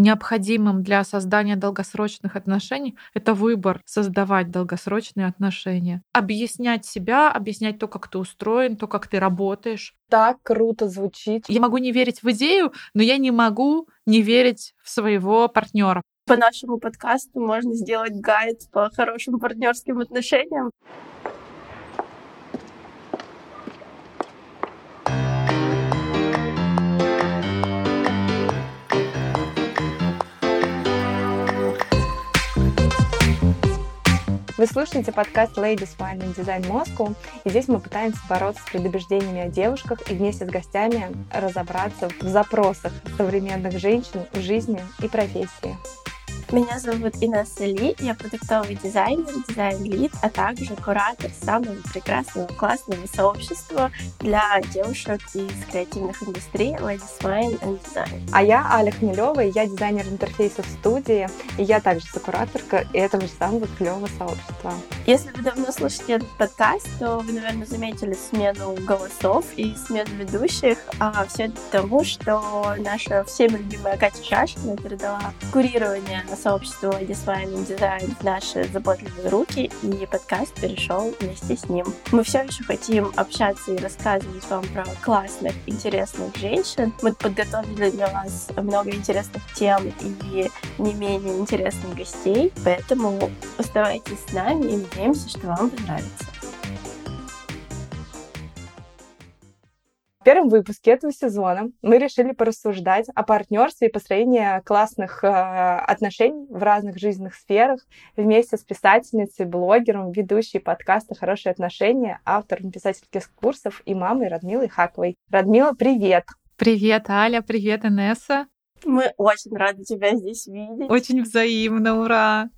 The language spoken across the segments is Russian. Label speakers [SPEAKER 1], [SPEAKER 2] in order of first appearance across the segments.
[SPEAKER 1] необходимым для создания долгосрочных отношений, это выбор создавать долгосрочные отношения. Объяснять себя, объяснять то, как ты устроен, то, как ты работаешь.
[SPEAKER 2] Так круто звучит.
[SPEAKER 1] Я могу не верить в идею, но я не могу не верить в своего партнера.
[SPEAKER 3] По нашему подкасту можно сделать гайд по хорошим партнерским отношениям.
[SPEAKER 2] Вы слушаете подкаст Ladies Wine and Design Moscow, и здесь мы пытаемся бороться с предубеждениями о девушках и вместе с гостями разобраться в запросах современных женщин в жизни и профессии.
[SPEAKER 3] Меня зовут Инесса Ли, я продуктовый дизайнер, дизайн-лид, а также куратор самого прекрасного классного сообщества для девушек из креативных индустрий Ladies Wine and Design.
[SPEAKER 2] А я Аля Хмелева, я дизайнер интерфейсов студии, и я также сокураторка этого же самого клевого сообщества.
[SPEAKER 3] Если вы давно слушаете этот подкаст, то вы, наверное, заметили смену голосов и смену ведущих, а все это потому, что наша всеми любимая Катя Шашкина передала курирование сообщество Дисвайн Дизайн в наши заботливые руки, и подкаст перешел вместе с ним. Мы все еще хотим общаться и рассказывать вам про классных, интересных женщин. Мы подготовили для вас много интересных тем и не менее интересных гостей, поэтому оставайтесь с нами и надеемся, что вам понравится.
[SPEAKER 2] Первом выпуске этого сезона мы решили порассуждать о партнерстве и построении классных э, отношений в разных жизненных сферах вместе с писательницей, блогером, ведущей подкаста «Хорошие отношения», автором писательских курсов и мамой Радмилой Хаковой. Радмила, привет!
[SPEAKER 1] Привет, Аля, привет, Инесса.
[SPEAKER 3] Мы очень рады тебя здесь видеть.
[SPEAKER 1] Очень взаимно, ура!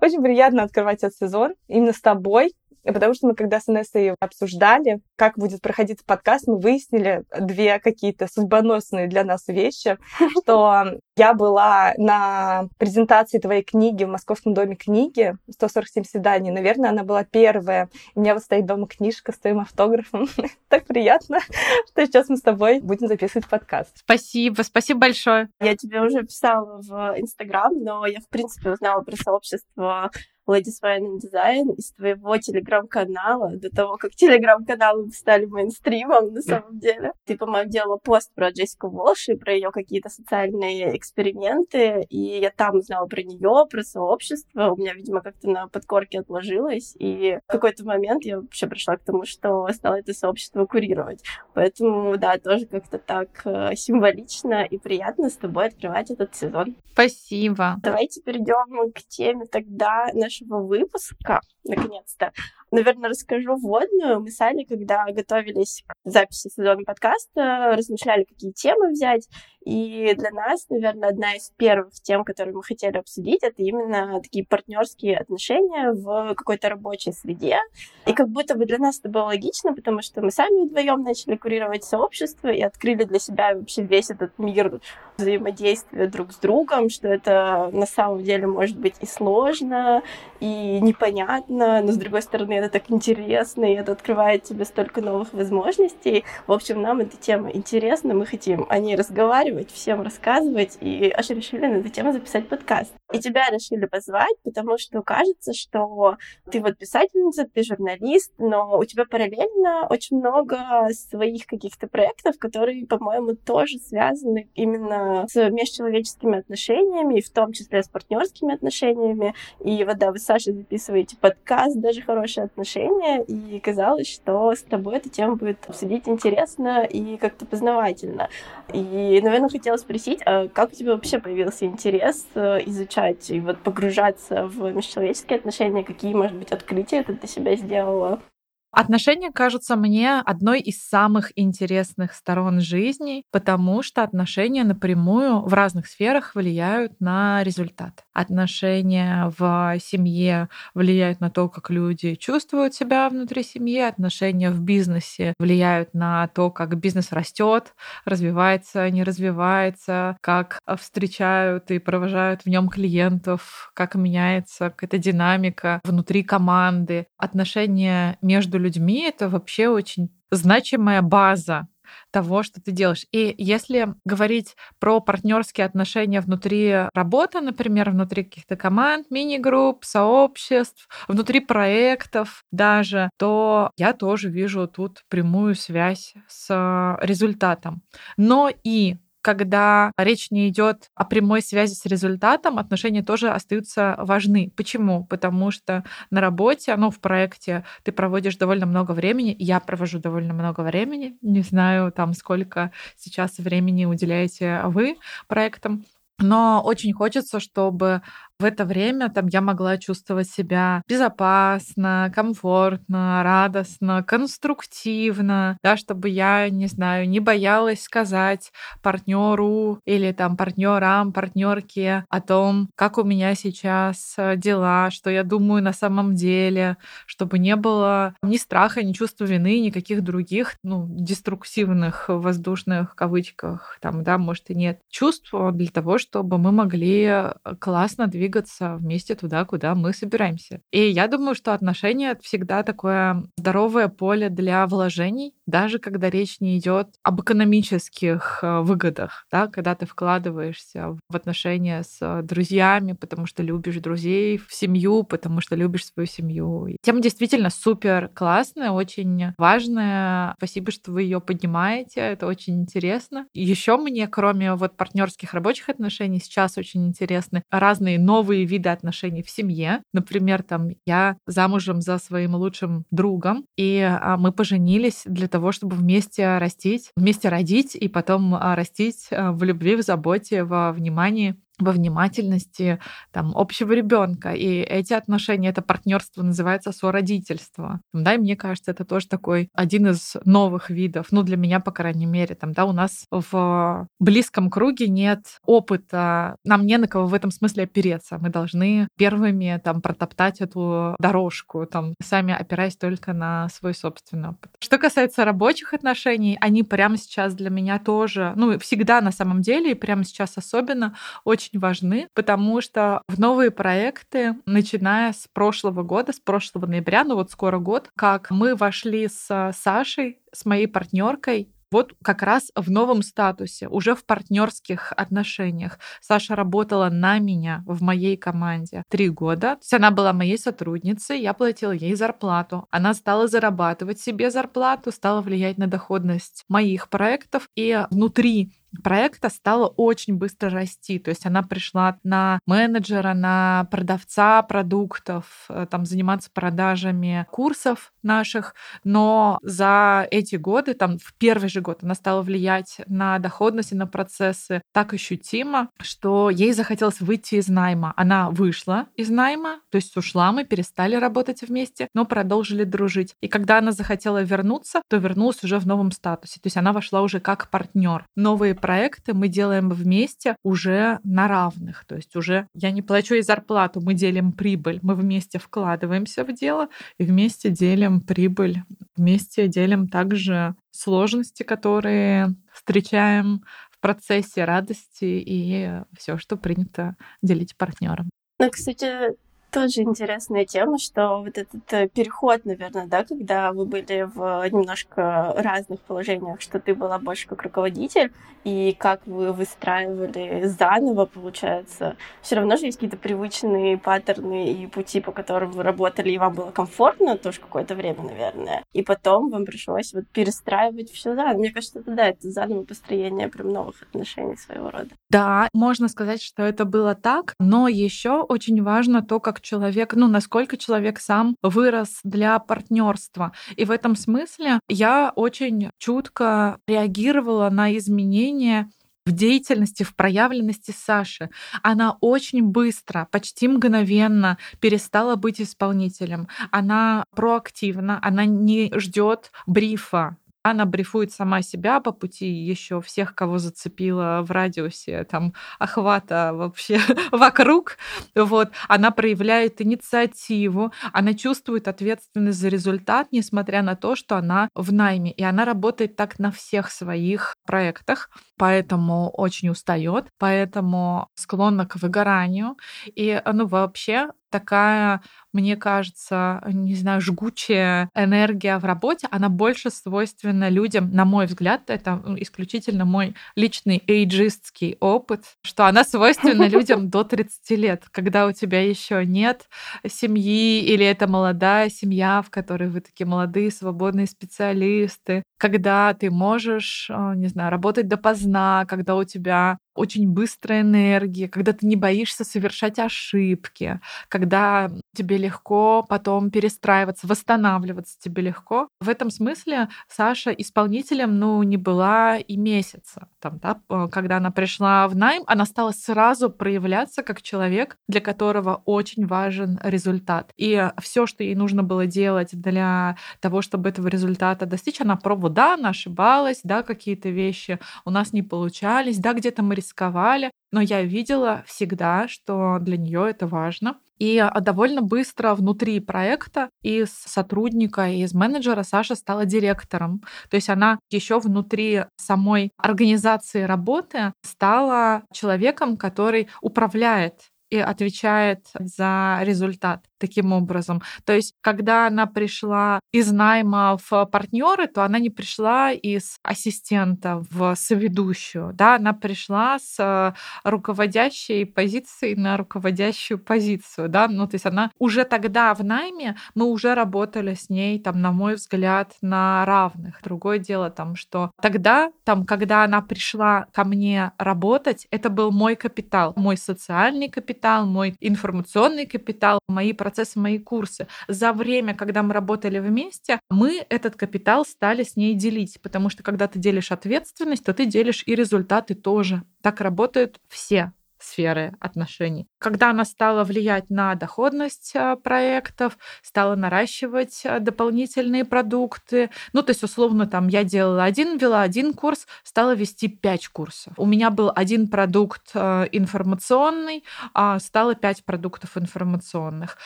[SPEAKER 2] Очень приятно открывать этот сезон именно с тобой, Потому что мы, когда с Инессой обсуждали, как будет проходить подкаст, мы выяснили две какие-то судьбоносные для нас вещи, что я была на презентации твоей книги в Московском доме книги, 147 свиданий. Наверное, она была первая. У меня вот стоит дома книжка с твоим автографом. так приятно, что сейчас мы с тобой будем записывать подкаст.
[SPEAKER 1] Спасибо, спасибо большое.
[SPEAKER 3] Я тебе уже писала в Инстаграм, но я, в принципе, узнала про сообщество Ladies Wine and Design из твоего телеграм-канала, до того, как телеграм-каналы стали мейнстримом на самом деле. Ты, по-моему, делала пост про Джессику Волш и про ее какие-то социальные эксперименты, и я там узнала про нее, про сообщество. У меня, видимо, как-то на подкорке отложилось, и в какой-то момент я вообще пришла к тому, что стала это сообщество курировать. Поэтому, да, тоже как-то так э, символично и приятно с тобой открывать этот сезон.
[SPEAKER 1] Спасибо.
[SPEAKER 3] Давайте перейдем к теме тогда нашего выпуска, наконец-то. Наверное, расскажу вводную. Мы с Аней, когда готовились к записи сезона подкаста, размышляли, какие темы взять. И для нас, наверное, одна из первых тем, которые мы хотели обсудить, это именно такие партнерские отношения в какой-то рабочей среде. И как будто бы для нас это было логично, потому что мы сами вдвоем начали курировать сообщество и открыли для себя вообще весь этот мир взаимодействия друг с другом, что это на самом деле может быть и сложно, и непонятно, но с другой стороны это так интересно, и это открывает тебе столько новых возможностей. В общем, нам эта тема интересна, мы хотим о ней разговаривать, всем рассказывать, и аж решили на эту тему записать подкаст. И тебя решили позвать, потому что кажется, что ты вот писательница, ты журналист, но у тебя параллельно очень много своих каких-то проектов, которые, по-моему, тоже связаны именно с межчеловеческими отношениями, и в том числе с партнерскими отношениями. И вот да, вы с Сашей записываете подкаст, даже хорошие отношения, и казалось, что с тобой эту тему будет обсудить интересно и как-то познавательно. И, наверное, хотела спросить, а как у тебя вообще появился интерес э, изучать и вот погружаться в межчеловеческие отношения? Какие, может быть, открытия ты для себя сделала?
[SPEAKER 1] Отношения кажутся мне одной из самых интересных сторон жизни, потому что отношения напрямую в разных сферах влияют на результат. Отношения в семье влияют на то, как люди чувствуют себя внутри семьи, отношения в бизнесе влияют на то, как бизнес растет, развивается, не развивается, как встречают и провожают в нем клиентов, как меняется какая-то динамика внутри команды. Отношения между людьми — это вообще очень значимая база того, что ты делаешь. И если говорить про партнерские отношения внутри работы, например, внутри каких-то команд, мини-групп, сообществ, внутри проектов даже, то я тоже вижу тут прямую связь с результатом. Но и когда речь не идет о прямой связи с результатом, отношения тоже остаются важны. Почему? Потому что на работе, ну, в проекте ты проводишь довольно много времени, я провожу довольно много времени, не знаю, там, сколько сейчас времени уделяете вы проектам, но очень хочется, чтобы в это время там я могла чувствовать себя безопасно, комфортно, радостно, конструктивно, да, чтобы я, не знаю, не боялась сказать партнеру или там партнерам, партнерке о том, как у меня сейчас э, дела, что я думаю на самом деле, чтобы не было ни страха, ни чувства вины, никаких других, ну, деструктивных воздушных кавычках, там, да, может и нет чувств для того, чтобы мы могли э, классно двигаться двигаться вместе туда, куда мы собираемся. И я думаю, что отношения — всегда такое здоровое поле для вложений, даже когда речь не идет об экономических э, выгодах, да, когда ты вкладываешься в отношения с друзьями, потому что любишь друзей, в семью, потому что любишь свою семью. Тема действительно супер классная, очень важная. Спасибо, что вы ее поднимаете. Это очень интересно. Еще мне, кроме вот партнерских рабочих отношений, сейчас очень интересны разные новые новые виды отношений в семье. Например, там я замужем за своим лучшим другом, и а, мы поженились для того, чтобы вместе растить, вместе родить и потом а, растить а, в любви, в заботе, во внимании во внимательности там, общего ребенка. И эти отношения, это партнерство называется сородительство. Да, и мне кажется, это тоже такой один из новых видов, ну, для меня, по крайней мере, там, да, у нас в близком круге нет опыта, нам не на кого в этом смысле опереться. Мы должны первыми там протоптать эту дорожку, там, сами опираясь только на свой собственный опыт. Что касается рабочих отношений, они прямо сейчас для меня тоже, ну, всегда на самом деле, и прямо сейчас особенно, очень очень важны, потому что в новые проекты, начиная с прошлого года, с прошлого ноября, ну вот скоро год, как мы вошли с Сашей, с моей партнеркой вот как раз в новом статусе, уже в партнерских отношениях. Саша работала на меня в моей команде три года. То есть она была моей сотрудницей, я платила ей зарплату. Она стала зарабатывать себе зарплату, стала влиять на доходность моих проектов. И внутри проекта стала очень быстро расти. То есть она пришла на менеджера, на продавца продуктов, э, там заниматься продажами курсов наших, но за эти годы, там в первый же год она стала влиять на доходность и на процессы так ощутимо, что ей захотелось выйти из найма. Она вышла из найма, то есть ушла, мы перестали работать вместе, но продолжили дружить. И когда она захотела вернуться, то вернулась уже в новом статусе. То есть она вошла уже как партнер. Новые проекты мы делаем вместе уже на равных. То есть уже я не плачу ей зарплату, мы делим прибыль, мы вместе вкладываемся в дело и вместе делим прибыль, вместе делим также сложности, которые встречаем в процессе радости и все, что принято делить партнерам.
[SPEAKER 3] Ну, кстати, тоже интересная тема, что вот этот э, переход, наверное, да, когда вы были в немножко разных положениях, что ты была больше как руководитель, и как вы выстраивали заново, получается, все равно же есть какие-то привычные паттерны и пути, по которым вы работали, и вам было комфортно тоже какое-то время, наверное. И потом вам пришлось вот перестраивать все заново. Мне кажется, это да, это заново построение прям новых отношений своего рода.
[SPEAKER 1] Да, можно сказать, что это было так, но еще очень важно то, как человек, ну, насколько человек сам вырос для партнерства. И в этом смысле я очень чутко реагировала на изменения в деятельности, в проявленности Саши. Она очень быстро, почти мгновенно перестала быть исполнителем. Она проактивна, она не ждет брифа она брифует сама себя по пути, еще всех, кого зацепила в радиусе там охвата вообще вокруг. Вот. Она проявляет инициативу, она чувствует ответственность за результат, несмотря на то, что она в найме. И она работает так на всех своих проектах. Поэтому очень устает, поэтому склонна к выгоранию. И, ну, вообще такая, мне кажется, не знаю, жгучая энергия в работе, она больше свойственна людям, на мой взгляд, это исключительно мой личный эйджистский опыт, что она свойственна людям до 30 лет, когда у тебя еще нет семьи, или это молодая семья, в которой вы такие молодые, свободные специалисты, когда ты можешь, э, не знаю, работать допоздна, когда у тебя очень быстрая энергия, когда ты не боишься совершать ошибки, когда тебе легко потом перестраиваться, восстанавливаться тебе легко. В этом смысле Саша исполнителем, ну, не была и месяца. Там, да, когда она пришла в найм, она стала сразу проявляться как человек, для которого очень важен результат. И все, что ей нужно было делать для того, чтобы этого результата достичь, она пробовала, да, она ошибалась, да, какие-то вещи у нас не получались, да, где-то мы рисковали, но я видела всегда, что для нее это важно. И а, довольно быстро внутри проекта из сотрудника, из менеджера Саша стала директором. То есть она еще внутри самой организации работы стала человеком, который управляет и отвечает за результат таким образом. То есть, когда она пришла из найма в партнеры, то она не пришла из ассистента в соведущую, да, она пришла с руководящей позиции на руководящую позицию, да, ну, то есть она уже тогда в найме, мы уже работали с ней, там, на мой взгляд, на равных. Другое дело там, что тогда, там, когда она пришла ко мне работать, это был мой капитал, мой социальный капитал, мой информационный капитал, мои процессы, мои курсы. За время, когда мы работали вместе, мы этот капитал стали с ней делить, потому что когда ты делишь ответственность, то ты делишь и результаты тоже. Так работают все сферы отношений. Когда она стала влиять на доходность а, проектов, стала наращивать а, дополнительные продукты, ну, то есть, условно, там, я делала один, вела один курс, стала вести пять курсов. У меня был один продукт а, информационный, а стало пять продуктов информационных.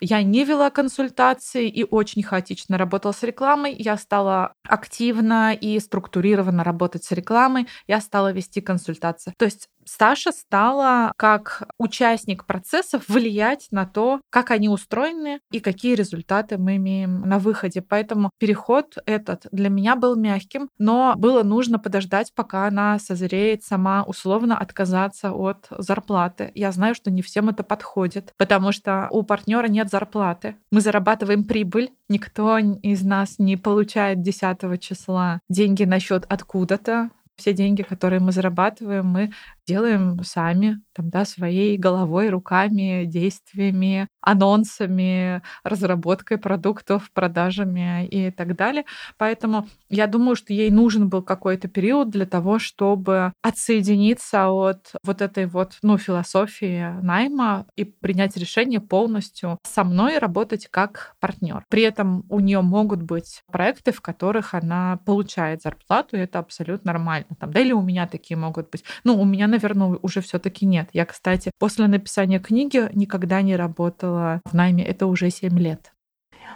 [SPEAKER 1] Я не вела консультации и очень хаотично работала с рекламой. Я стала активно и структурированно работать с рекламой. Я стала вести консультации. То есть Саша стала как участник процессов влиять на то, как они устроены и какие результаты мы имеем на выходе. Поэтому переход этот для меня был мягким, но было нужно подождать, пока она созреет сама условно отказаться от зарплаты. Я знаю, что не всем это подходит, потому что у партнера нет зарплаты. Мы зарабатываем прибыль, никто из нас не получает 10 числа деньги на счет откуда-то, все деньги, которые мы зарабатываем, мы делаем сами, там, да, своей головой, руками, действиями, анонсами, разработкой продуктов, продажами и так далее. Поэтому я думаю, что ей нужен был какой-то период для того, чтобы отсоединиться от вот этой вот, ну, философии найма и принять решение полностью со мной работать как партнер. При этом у нее могут быть проекты, в которых она получает зарплату, и это абсолютно нормально. Там, да, или у меня такие могут быть. Ну, у меня, наверное, уже все-таки нет. Я, кстати, после написания книги никогда не работала в найме. Это уже 7 лет.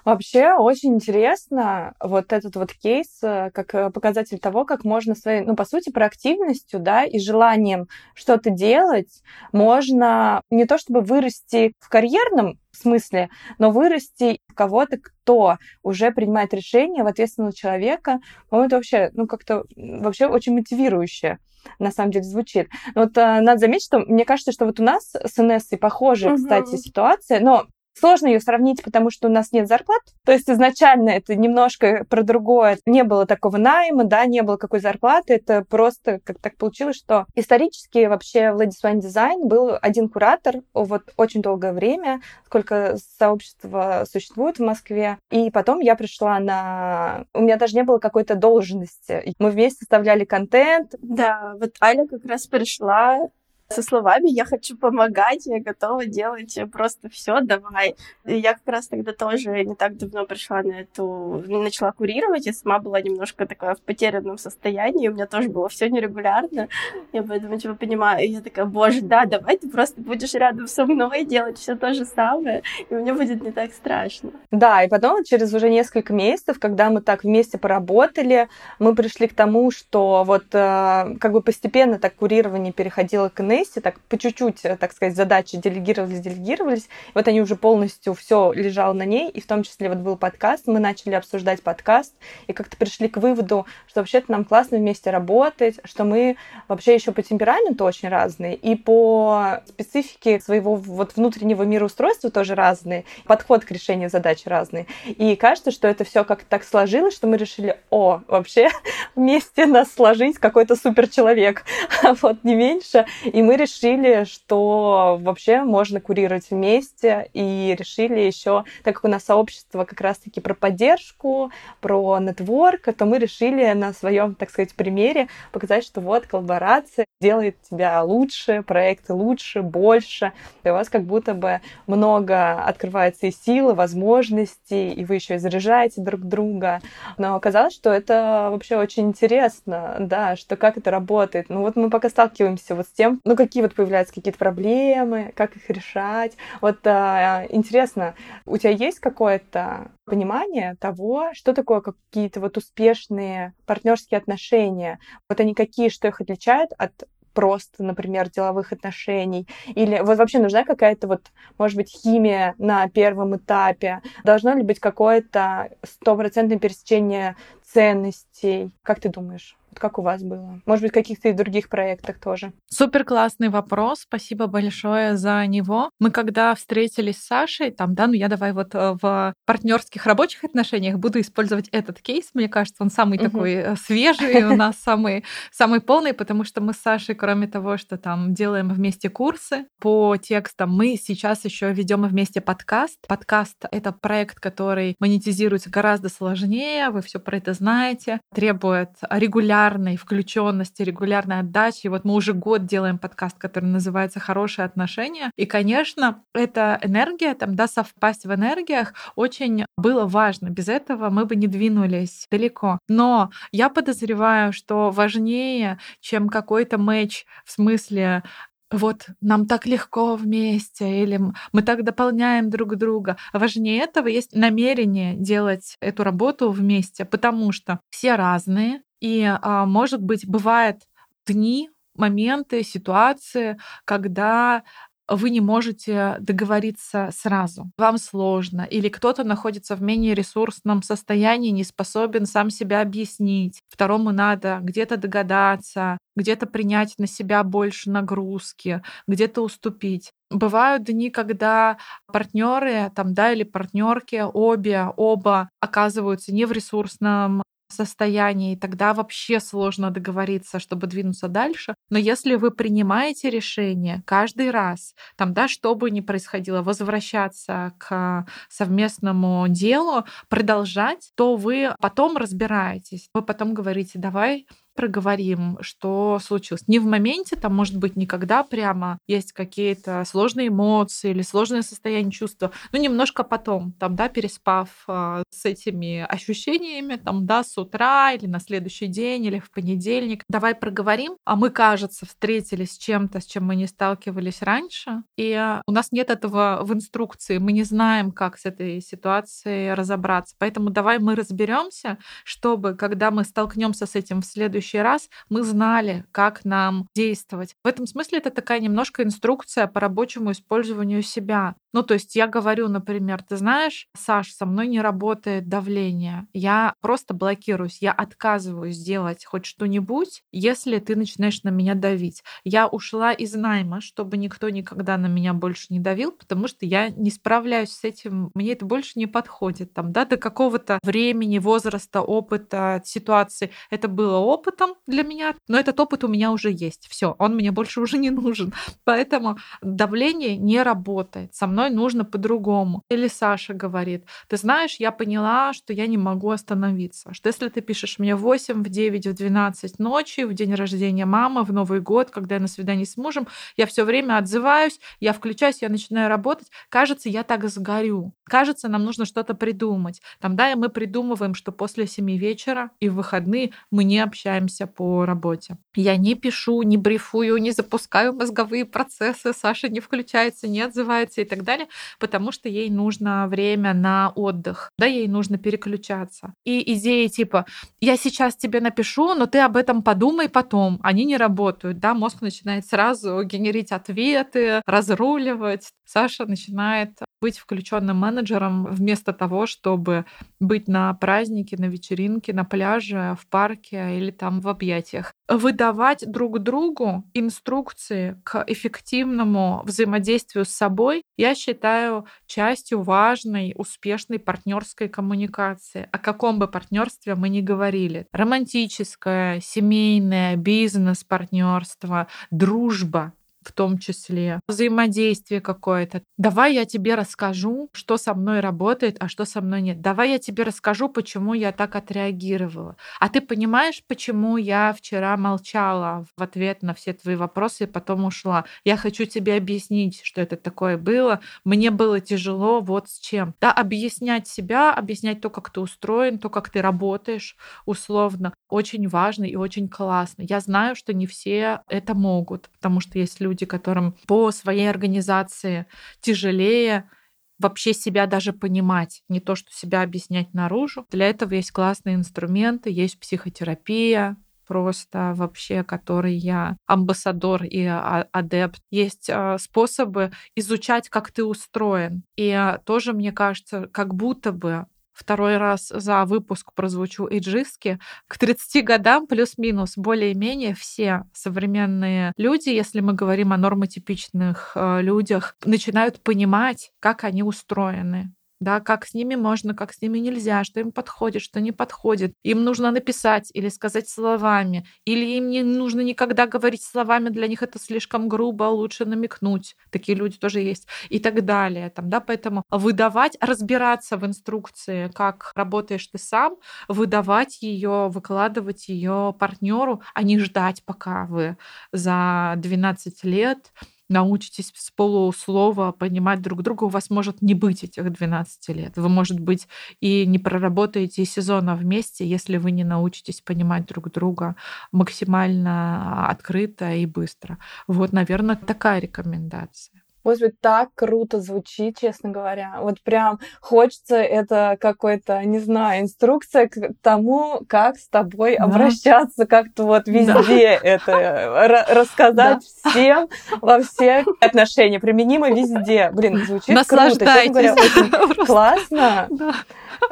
[SPEAKER 2] Вообще очень интересно вот этот вот кейс э, как э, показатель того, как можно своей, ну, по сути, проактивностью, да, и желанием что-то делать, можно не то чтобы вырасти в карьерном смысле, но вырасти в кого-то, кто уже принимает решения в ответственного человека, по-моему, это вообще, ну, как-то вообще очень мотивирующе на самом деле звучит. Но вот а, надо заметить, что мне кажется, что вот у нас с Инессой похожая, угу. кстати, ситуация, но Сложно ее сравнить, потому что у нас нет зарплат. То есть изначально это немножко про другое. Не было такого найма, да, не было какой зарплаты. Это просто как так получилось, что исторически вообще в Ladies Wine Design был один куратор вот очень долгое время, сколько сообщества существует в Москве. И потом я пришла на... У меня даже не было какой-то должности. Мы вместе составляли контент.
[SPEAKER 3] Да, вот Аля как раз пришла со словами «я хочу помогать, я готова делать просто все, давай». Я как раз тогда тоже не так давно пришла на эту, начала курировать, я сама была немножко такая в потерянном состоянии, у меня тоже было все нерегулярно, я поэтому типа понимаю, и я такая, боже, да, давай ты просто будешь рядом со мной делать все то же самое, и мне будет не так страшно.
[SPEAKER 2] Да, и потом через уже несколько месяцев, когда мы так вместе поработали, мы пришли к тому, что вот э, как бы постепенно так курирование переходило к Инессе, так по чуть-чуть, э, так сказать, задачи делегировались, делегировались. И вот они уже полностью все лежало на ней, и в том числе вот был подкаст, мы начали обсуждать подкаст, и как-то пришли к выводу, что вообще-то нам классно вместе работать, что мы вообще еще по темпераменту очень разные, и по специфике своего вот внутреннего мироустройства тоже разные, подход к решению задач разный. И кажется, что это все как-то так сложилось, что мы решили, о, вообще вместе нас сложить какой-то суперчеловек, а вот не меньше. И мы решили, что вообще можно курировать вместе, и решили еще, так как у нас сообщество как раз-таки про поддержку, про нетворк, то мы решили на своем, так сказать, примере показать, что вот коллаборация делает тебя лучше, проекты лучше, больше, и у вас как будто бы много открывается и силы, возможностей, и вы еще и заряжаете друг друга. Но оказалось, что это вообще очень интересно, да, что как это работает. Ну вот мы пока сталкиваемся вот с тем, ну какие вот появляются какие-то проблемы, как их решать. Вот а, интересно, у тебя есть какое-то понимание того, что такое какие-то вот успешные партнерские отношения? Вот они какие, что их отличает от просто, например, деловых отношений? Или вот вообще нужна какая-то вот, может быть, химия на первом этапе? Должно ли быть какое-то стопроцентное пересечение ценностей? Как ты думаешь? Вот как у вас было? Может быть, в каких-то и других проектах тоже?
[SPEAKER 1] Супер классный вопрос. Спасибо большое за него. Мы когда встретились с Сашей, там, да, ну я давай вот э, в партнерских рабочих отношениях буду использовать этот кейс. Мне кажется, он самый угу. такой э, свежий, у нас самый, самый полный, потому что мы с Сашей, кроме того, что там делаем вместе курсы по текстам, мы сейчас еще ведем вместе подкаст. Подкаст — это проект, который монетизируется гораздо сложнее, вы все про это знаете, требует регулярно регулярной включенности, регулярной отдачи. Вот мы уже год делаем подкаст, который называется «Хорошие отношения». И, конечно, эта энергия, там, да, совпасть в энергиях очень было важно. Без этого мы бы не двинулись далеко. Но я подозреваю, что важнее, чем какой-то матч в смысле вот нам так легко вместе, или мы так дополняем друг друга. Важнее этого есть намерение делать эту работу вместе, потому что все разные, и, а, может быть, бывают дни, моменты, ситуации, когда вы не можете договориться сразу, вам сложно, или кто-то находится в менее ресурсном состоянии, не способен сам себя объяснить, второму надо где-то догадаться, где-то принять на себя больше нагрузки, где-то уступить. Бывают дни, когда партнеры там, да, или партнерки обе, оба оказываются не в ресурсном состоянии, и тогда вообще сложно договориться, чтобы двинуться дальше. Но если вы принимаете решение каждый раз, там, да, что бы ни происходило, возвращаться к совместному делу, продолжать, то вы потом разбираетесь. Вы потом говорите, давай проговорим, что случилось. Не в моменте, там, может быть, никогда прямо есть какие-то сложные эмоции или сложное состояние чувства, но немножко потом, там, да, переспав э, с этими ощущениями, там, да, с утра или на следующий день или в понедельник, давай проговорим, а мы, кажется, встретились с чем-то, с чем мы не сталкивались раньше, и у нас нет этого в инструкции, мы не знаем, как с этой ситуацией разобраться, поэтому давай мы разберемся, чтобы, когда мы столкнемся с этим в следующий следующий раз мы знали, как нам действовать. В этом смысле это такая немножко инструкция по рабочему использованию себя. Ну, то есть я говорю, например, ты знаешь, Саш, со мной не работает давление. Я просто блокируюсь, я отказываюсь сделать хоть что-нибудь, если ты начинаешь на меня давить. Я ушла из найма, чтобы никто никогда на меня больше не давил, потому что я не справляюсь с этим, мне это больше не подходит. Там, да, до какого-то времени, возраста, опыта, ситуации. Это было опытом для меня, но этот опыт у меня уже есть. Все, он мне больше уже не нужен. Поэтому давление не работает. Со мной мной нужно по-другому. Или Саша говорит, ты знаешь, я поняла, что я не могу остановиться. Что если ты пишешь мне в 8, в 9, в 12 ночи, в день рождения мамы, в Новый год, когда я на свидании с мужем, я все время отзываюсь, я включаюсь, я начинаю работать. Кажется, я так сгорю. Кажется, нам нужно что-то придумать. Там, да, и мы придумываем, что после 7 вечера и в выходные мы не общаемся по работе. Я не пишу, не брифую, не запускаю мозговые процессы, Саша не включается, не отзывается и так далее, потому что ей нужно время на отдых, да, ей нужно переключаться. И идеи типа «я сейчас тебе напишу, но ты об этом подумай потом», они не работают, да, мозг начинает сразу генерить ответы, разруливать. Саша начинает быть включенным менеджером вместо того, чтобы быть на празднике, на вечеринке, на пляже, в парке или там в объятиях. Выдавать друг другу инструкции к эффективному взаимодействию с собой я считаю частью важной, успешной партнерской коммуникации. О каком бы партнерстве мы ни говорили. Романтическое, семейное, бизнес-партнерство, дружба в том числе, взаимодействие какое-то. Давай я тебе расскажу, что со мной работает, а что со мной нет. Давай я тебе расскажу, почему я так отреагировала. А ты понимаешь, почему я вчера молчала в ответ на все твои вопросы и потом ушла? Я хочу тебе объяснить, что это такое было. Мне было тяжело вот с чем. Да, объяснять себя, объяснять то, как ты устроен, то, как ты работаешь, условно, очень важно и очень классно. Я знаю, что не все это могут, потому что есть люди, люди, которым по своей организации тяжелее вообще себя даже понимать, не то, что себя объяснять наружу. Для этого есть классные инструменты, есть психотерапия, просто вообще, который я амбассадор и а, адепт. Есть а, способы изучать, как ты устроен. И а, тоже, мне кажется, как будто бы второй раз за выпуск прозвучу иджистски, к 30 годам плюс-минус более-менее все современные люди, если мы говорим о нормотипичных э, людях, начинают понимать, как они устроены да, как с ними можно, как с ними нельзя, что им подходит, что не подходит. Им нужно написать или сказать словами, или им не нужно никогда говорить словами, для них это слишком грубо, лучше намекнуть. Такие люди тоже есть. И так далее. Там, да, поэтому выдавать, разбираться в инструкции, как работаешь ты сам, выдавать ее, выкладывать ее партнеру, а не ждать, пока вы за 12 лет научитесь с полуслова понимать друг друга, у вас может не быть этих 12 лет. Вы, может быть, и не проработаете сезона вместе, если вы не научитесь понимать друг друга максимально открыто и быстро. Вот, наверное, такая рекомендация.
[SPEAKER 2] Господи, так круто звучит, честно говоря. Вот прям хочется это какой-то, не знаю, инструкция к тому, как с тобой да. обращаться, как-то вот везде да. это рассказать да. всем во всех отношениях, применимо везде. Блин, звучит круто. Честно говоря, очень классно. Да.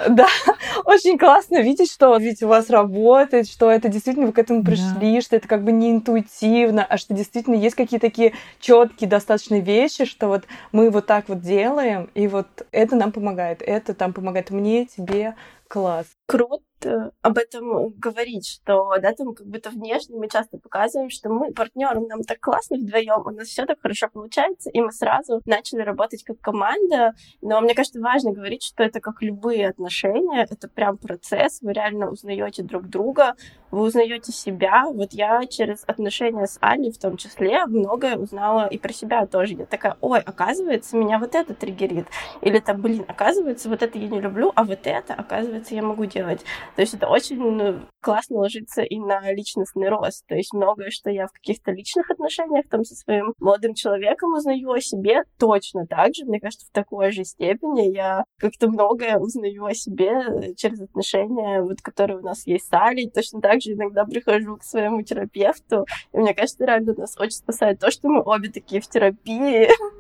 [SPEAKER 2] Да, очень классно видеть, что ведь у вас работает, что это действительно вы к этому пришли, да. что это как бы не интуитивно, а что действительно есть какие-то такие четкие достаточные вещи, что вот мы вот так вот делаем, и вот это нам помогает, это там помогает мне, тебе, класс.
[SPEAKER 3] Круто об этом говорить, что, да, там как будто внешне мы часто показываем, что мы партнеры, нам так классно вдвоем, у нас все так хорошо получается, и мы сразу начали работать как команда. Но мне кажется, важно говорить, что это как любые отношения, это прям процесс, вы реально узнаете друг друга, вы узнаете себя. Вот я через отношения с Али в том числе многое узнала и про себя тоже. Я такая, ой, оказывается, меня вот это триггерит. Или там, блин, оказывается, вот это я не люблю, а вот это, оказывается, я могу делать. То есть это очень ну, классно ложится и на личностный рост. То есть многое, что я в каких-то личных отношениях там со своим молодым человеком узнаю о себе, точно так же, мне кажется, в такой же степени я как-то многое узнаю о себе через отношения, вот, которые у нас есть с Алей. Точно так же иногда прихожу к своему терапевту, и мне кажется, реально нас очень спасает то, что мы обе такие в терапии.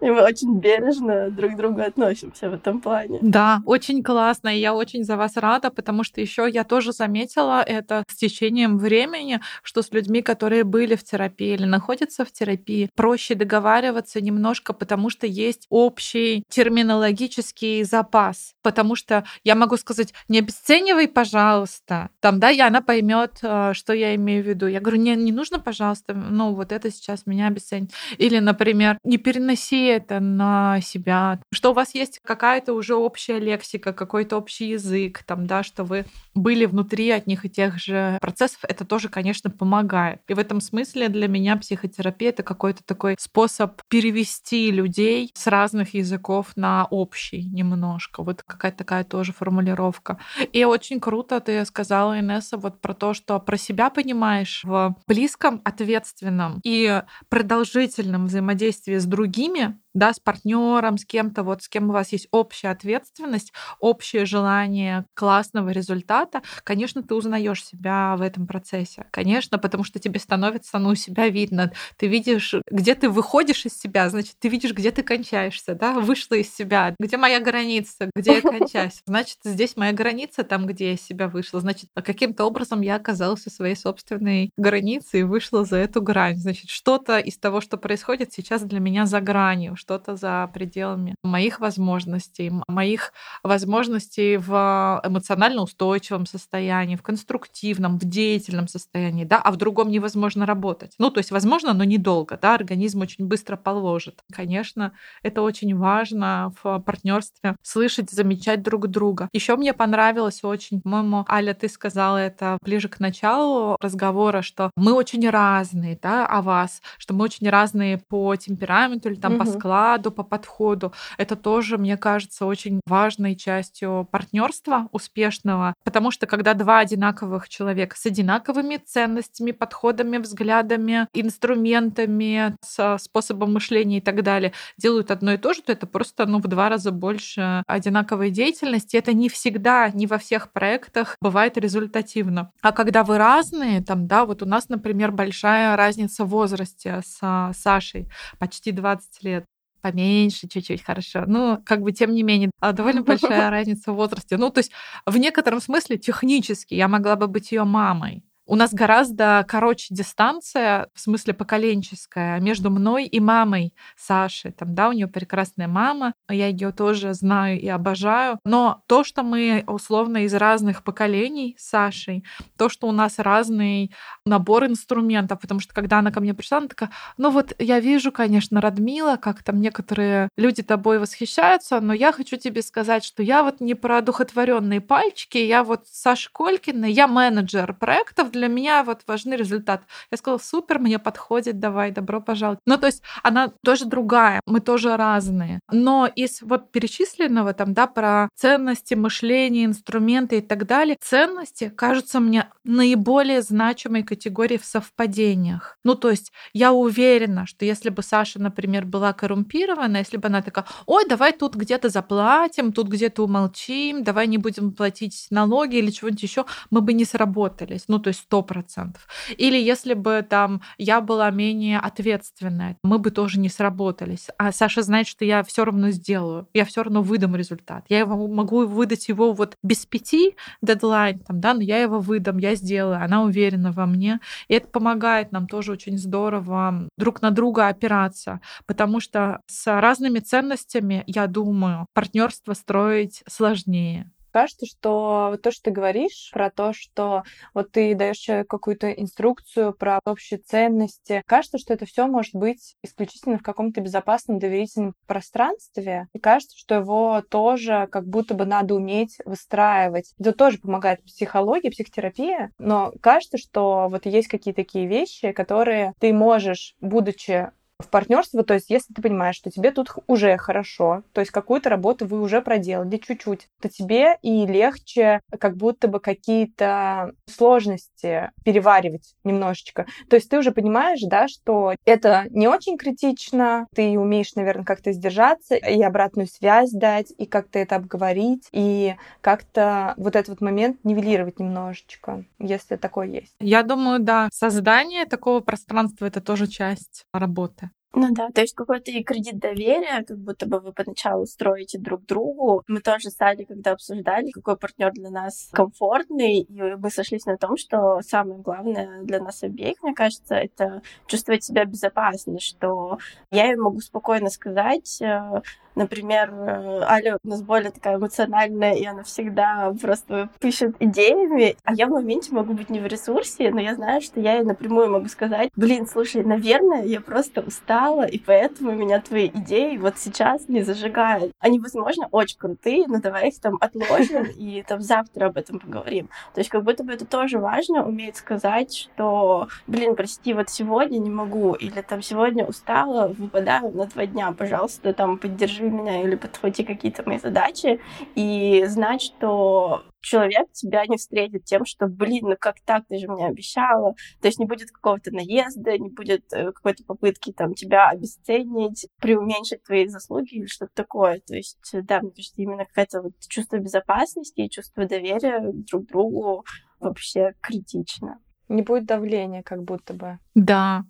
[SPEAKER 3] И мы очень бережно друг к другу относимся в этом плане.
[SPEAKER 1] Да, очень классно, и я очень за вас рада, потому что еще я тоже заметила это с течением времени, что с людьми, которые были в терапии или находятся в терапии, проще договариваться немножко, потому что есть общий терминологический запас. Потому что я могу сказать, не обесценивай, пожалуйста. Там, да, и она поймет, э, что я имею в виду. Я говорю, не, не нужно, пожалуйста, ну вот это сейчас меня обесценит. Или, например, не переноси это на себя, что у вас есть какая-то уже общая лексика, какой-то общий язык, там, да, что вы были внутри одних и тех же процессов, это тоже, конечно, помогает. И в этом смысле для меня психотерапия это какой-то такой способ перевести людей с разных языков на общий немножко. Вот какая-то такая тоже формулировка. И очень круто ты сказала, Инесса, вот про то, что про себя понимаешь в близком, ответственном и продолжительном взаимодействии с другими, другими, да, с партнером, с кем-то, вот с кем у вас есть общая ответственность, общее желание классного результата, конечно, ты узнаешь себя в этом процессе. Конечно, потому что тебе становится, ну, себя видно. Ты видишь, где ты выходишь из себя, значит, ты видишь, где ты кончаешься, да, вышла из себя, где моя граница, где я кончаюсь. Значит, здесь моя граница, там, где я из себя вышла. Значит, каким-то образом я оказалась в своей собственной границе и вышла за эту грань. Значит, что-то из того, что происходит сейчас для меня за гранью, что-то за пределами моих возможностей, моих возможностей в эмоционально устойчивом состоянии, в конструктивном, в деятельном состоянии, да, а в другом невозможно работать. Ну, то есть возможно, но недолго, да, организм очень быстро положит. Конечно, это очень важно в партнерстве слышать, замечать друг друга. Еще мне понравилось очень, по-моему, Аля, ты сказала это ближе к началу разговора, что мы очень разные, да, о вас, что мы очень разные по темпераменту или там угу. по складу складу, по подходу. Это тоже, мне кажется, очень важной частью партнерства успешного, потому что когда два одинаковых человека с одинаковыми ценностями, подходами, взглядами, инструментами, с способом мышления и так далее делают одно и то же, то это просто ну, в два раза больше одинаковой деятельности. Это не всегда, не во всех проектах бывает результативно. А когда вы разные, там, да, вот у нас, например, большая разница в возрасте с Сашей, почти 20 лет поменьше чуть-чуть, хорошо. Ну, как бы, тем не менее, а, довольно большая разница в возрасте. Ну, то есть в некотором смысле технически я могла бы быть ее мамой. У нас гораздо короче дистанция, в смысле поколенческая, между мной и мамой Саши. Там, да, у нее прекрасная мама, я ее тоже знаю и обожаю. Но то, что мы условно из разных поколений с Сашей, то, что у нас разный набор инструментов, потому что когда она ко мне пришла, она такая, ну вот я вижу, конечно, Радмила, как там некоторые люди тобой восхищаются, но я хочу тебе сказать, что я вот не про духотворенные пальчики, я вот Саша Колькина, я менеджер проектов для меня вот важны результат. Я сказала, супер, мне подходит, давай, добро пожаловать. Ну, то есть она тоже другая, мы тоже разные. Но из вот перечисленного там, да, про ценности, мышление, инструменты и так далее, ценности кажутся мне наиболее значимой категорией в совпадениях. Ну, то есть я уверена, что если бы Саша, например, была коррумпирована, если бы она такая, ой, давай тут где-то заплатим, тут где-то умолчим, давай не будем платить налоги или чего-нибудь еще, мы бы не сработались. Ну, то есть сто процентов. Или если бы там я была менее ответственная, мы бы тоже не сработались. А Саша знает, что я все равно сделаю, я все равно выдам результат. Я его, могу выдать его вот без пяти дедлайн, там, да, но я его выдам, я сделаю. Она уверена во мне. И это помогает нам тоже очень здорово друг на друга опираться, потому что с разными ценностями, я думаю, партнерство строить сложнее
[SPEAKER 2] кажется, что то, что ты говоришь про то, что вот ты даешь человеку какую-то инструкцию про общие ценности, кажется, что это все может быть исключительно в каком-то безопасном доверительном пространстве. И кажется, что его тоже как будто бы надо уметь выстраивать. Это тоже помогает психология, психотерапия, но кажется, что вот есть какие-то такие вещи, которые ты можешь, будучи в партнерство, то есть если ты понимаешь, что тебе тут уже хорошо, то есть какую-то работу вы уже проделали чуть-чуть, то тебе и легче как будто бы какие-то сложности переваривать немножечко. То есть ты уже понимаешь, да, что это не очень критично, ты умеешь, наверное, как-то сдержаться и обратную связь дать, и как-то это обговорить, и как-то вот этот вот момент нивелировать немножечко, если такое есть.
[SPEAKER 1] Я думаю, да, создание такого пространства — это тоже часть работы.
[SPEAKER 3] Ну да, то есть какой-то и кредит доверия, как будто бы вы поначалу строите друг другу. Мы тоже с Али, когда обсуждали, какой партнер для нас комфортный, и мы сошлись на том, что самое главное для нас обеих, мне кажется, это чувствовать себя безопасно, что я ей могу спокойно сказать, э, Например, э, Аля у нас более такая эмоциональная, и она всегда просто пишет идеями, а я в моменте могу быть не в ресурсе, но я знаю, что я ей напрямую могу сказать, блин, слушай, наверное, я просто устала, устала, и поэтому меня твои идеи вот сейчас не зажигают. Они, возможно, очень крутые, но давай их там отложим и там завтра об этом поговорим. То есть как будто бы это тоже важно, уметь сказать, что, блин, прости, вот сегодня не могу, или там сегодня устала, выпадаю на два дня, пожалуйста, там поддержи меня или подхвати какие-то мои задачи, и знать, что человек тебя не встретит тем, что, блин, ну как так, ты же мне обещала. То есть не будет какого-то наезда, не будет э, какой-то попытки там тебя обесценить, преуменьшить твои заслуги или что-то такое. То есть, да, мне кажется, именно какое-то вот чувство безопасности и чувство доверия друг другу вообще критично.
[SPEAKER 2] Не будет давления, как будто бы.
[SPEAKER 1] Да,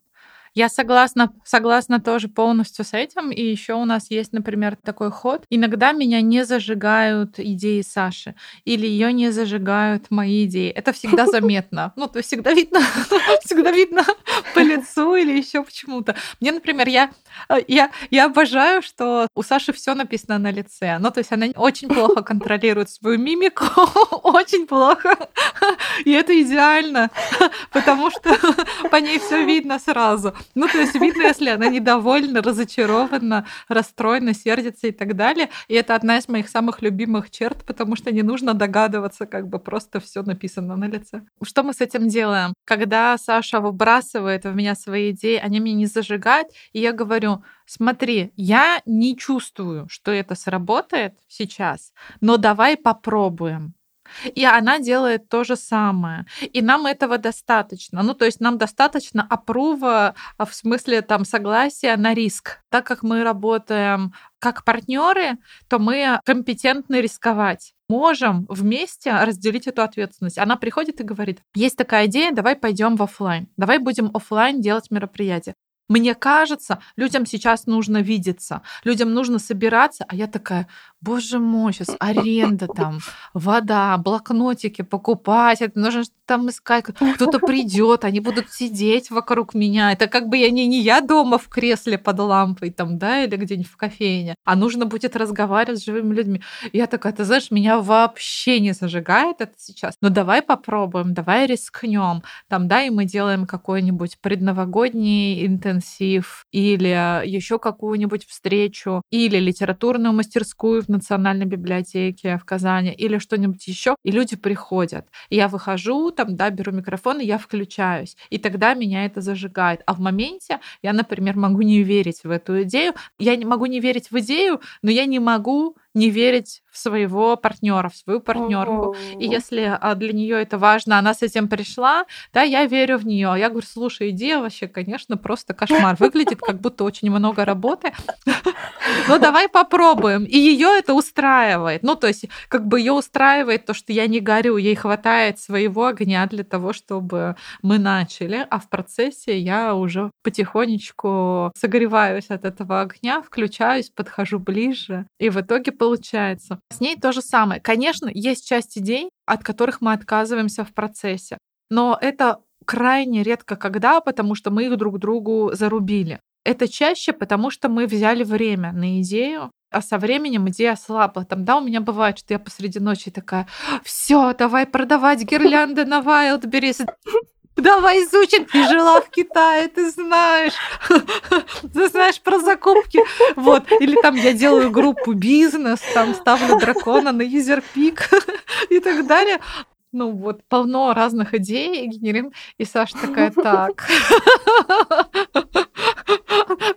[SPEAKER 1] я согласна, согласна тоже полностью с этим. И еще у нас есть, например, такой ход. Иногда меня не зажигают идеи Саши, или ее не зажигают мои идеи. Это всегда заметно. Ну, то есть всегда видно, всегда видно по лицу или еще почему-то. Мне, например, я, э, я, я обожаю, что у Саши все написано на лице. Ну, то есть она очень плохо контролирует свою мимику, очень плохо. И это идеально, потому что по ней все видно сразу. Ну, то есть видно, если она недовольна, разочарована, расстроена, сердится и так далее. И это одна из моих самых любимых черт, потому что не нужно догадываться, как бы просто все написано на лице. Что мы с этим делаем? Когда Саша выбрасывает в меня свои идеи, они меня не зажигают, и я говорю, смотри, я не чувствую, что это сработает сейчас, но давай попробуем. И она делает то же самое. И нам этого достаточно. Ну, то есть нам достаточно опрува а, в смысле там согласия на риск. Так как мы работаем как партнеры, то мы компетентны рисковать можем вместе разделить эту ответственность. Она приходит и говорит, есть такая идея, давай пойдем в офлайн, давай будем офлайн делать мероприятие. Мне кажется, людям сейчас нужно видеться, людям нужно собираться, а я такая, боже мой, сейчас аренда там, вода, блокнотики покупать, это нужно там искать, кто-то придет, они будут сидеть вокруг меня. Это как бы я не, не я дома в кресле под лампой там, да, или где-нибудь в кофейне, а нужно будет разговаривать с живыми людьми. Я такая, ты знаешь, меня вообще не зажигает это сейчас. Ну давай попробуем, давай рискнем. Там, да, и мы делаем какой-нибудь предновогодний интенсив или еще какую-нибудь встречу, или литературную мастерскую в Национальной библиотеке в Казани или что-нибудь еще, и люди приходят. И я выхожу, там, да, беру микрофон, и я включаюсь. И тогда меня это зажигает. А в моменте я, например, могу не верить в эту идею. Я не могу не верить в идею, но я не могу не верить в своего партнера, в свою партнерку. И если а, для нее это важно, она с этим пришла, да, я верю в нее. Я говорю, слушай, идея вообще, конечно, просто кошмар. Выглядит как будто очень много работы. Но давай попробуем. И ее это устраивает. Ну, то есть, как бы ее устраивает то, что я не горю, ей хватает своего огня для того, чтобы мы начали, а в процессе я уже потихонечку согреваюсь от этого огня, включаюсь, подхожу ближе, и в итоге получается. С ней то же самое. Конечно, есть часть идей, от которых мы отказываемся в процессе, но это крайне редко когда, потому что мы их друг другу зарубили. Это чаще, потому что мы взяли время на идею, а со временем идея слабла. Там, да, у меня бывает, что я посреди ночи такая, все, давай продавать гирлянды на Wildberries. Давай изучим. Ты жила в Китае, ты знаешь. Ты знаешь про закупки. Вот. Или там я делаю группу бизнес, там ставлю дракона на юзерпик и так далее. Ну вот, полно разных идей генерим. И Саша такая, так,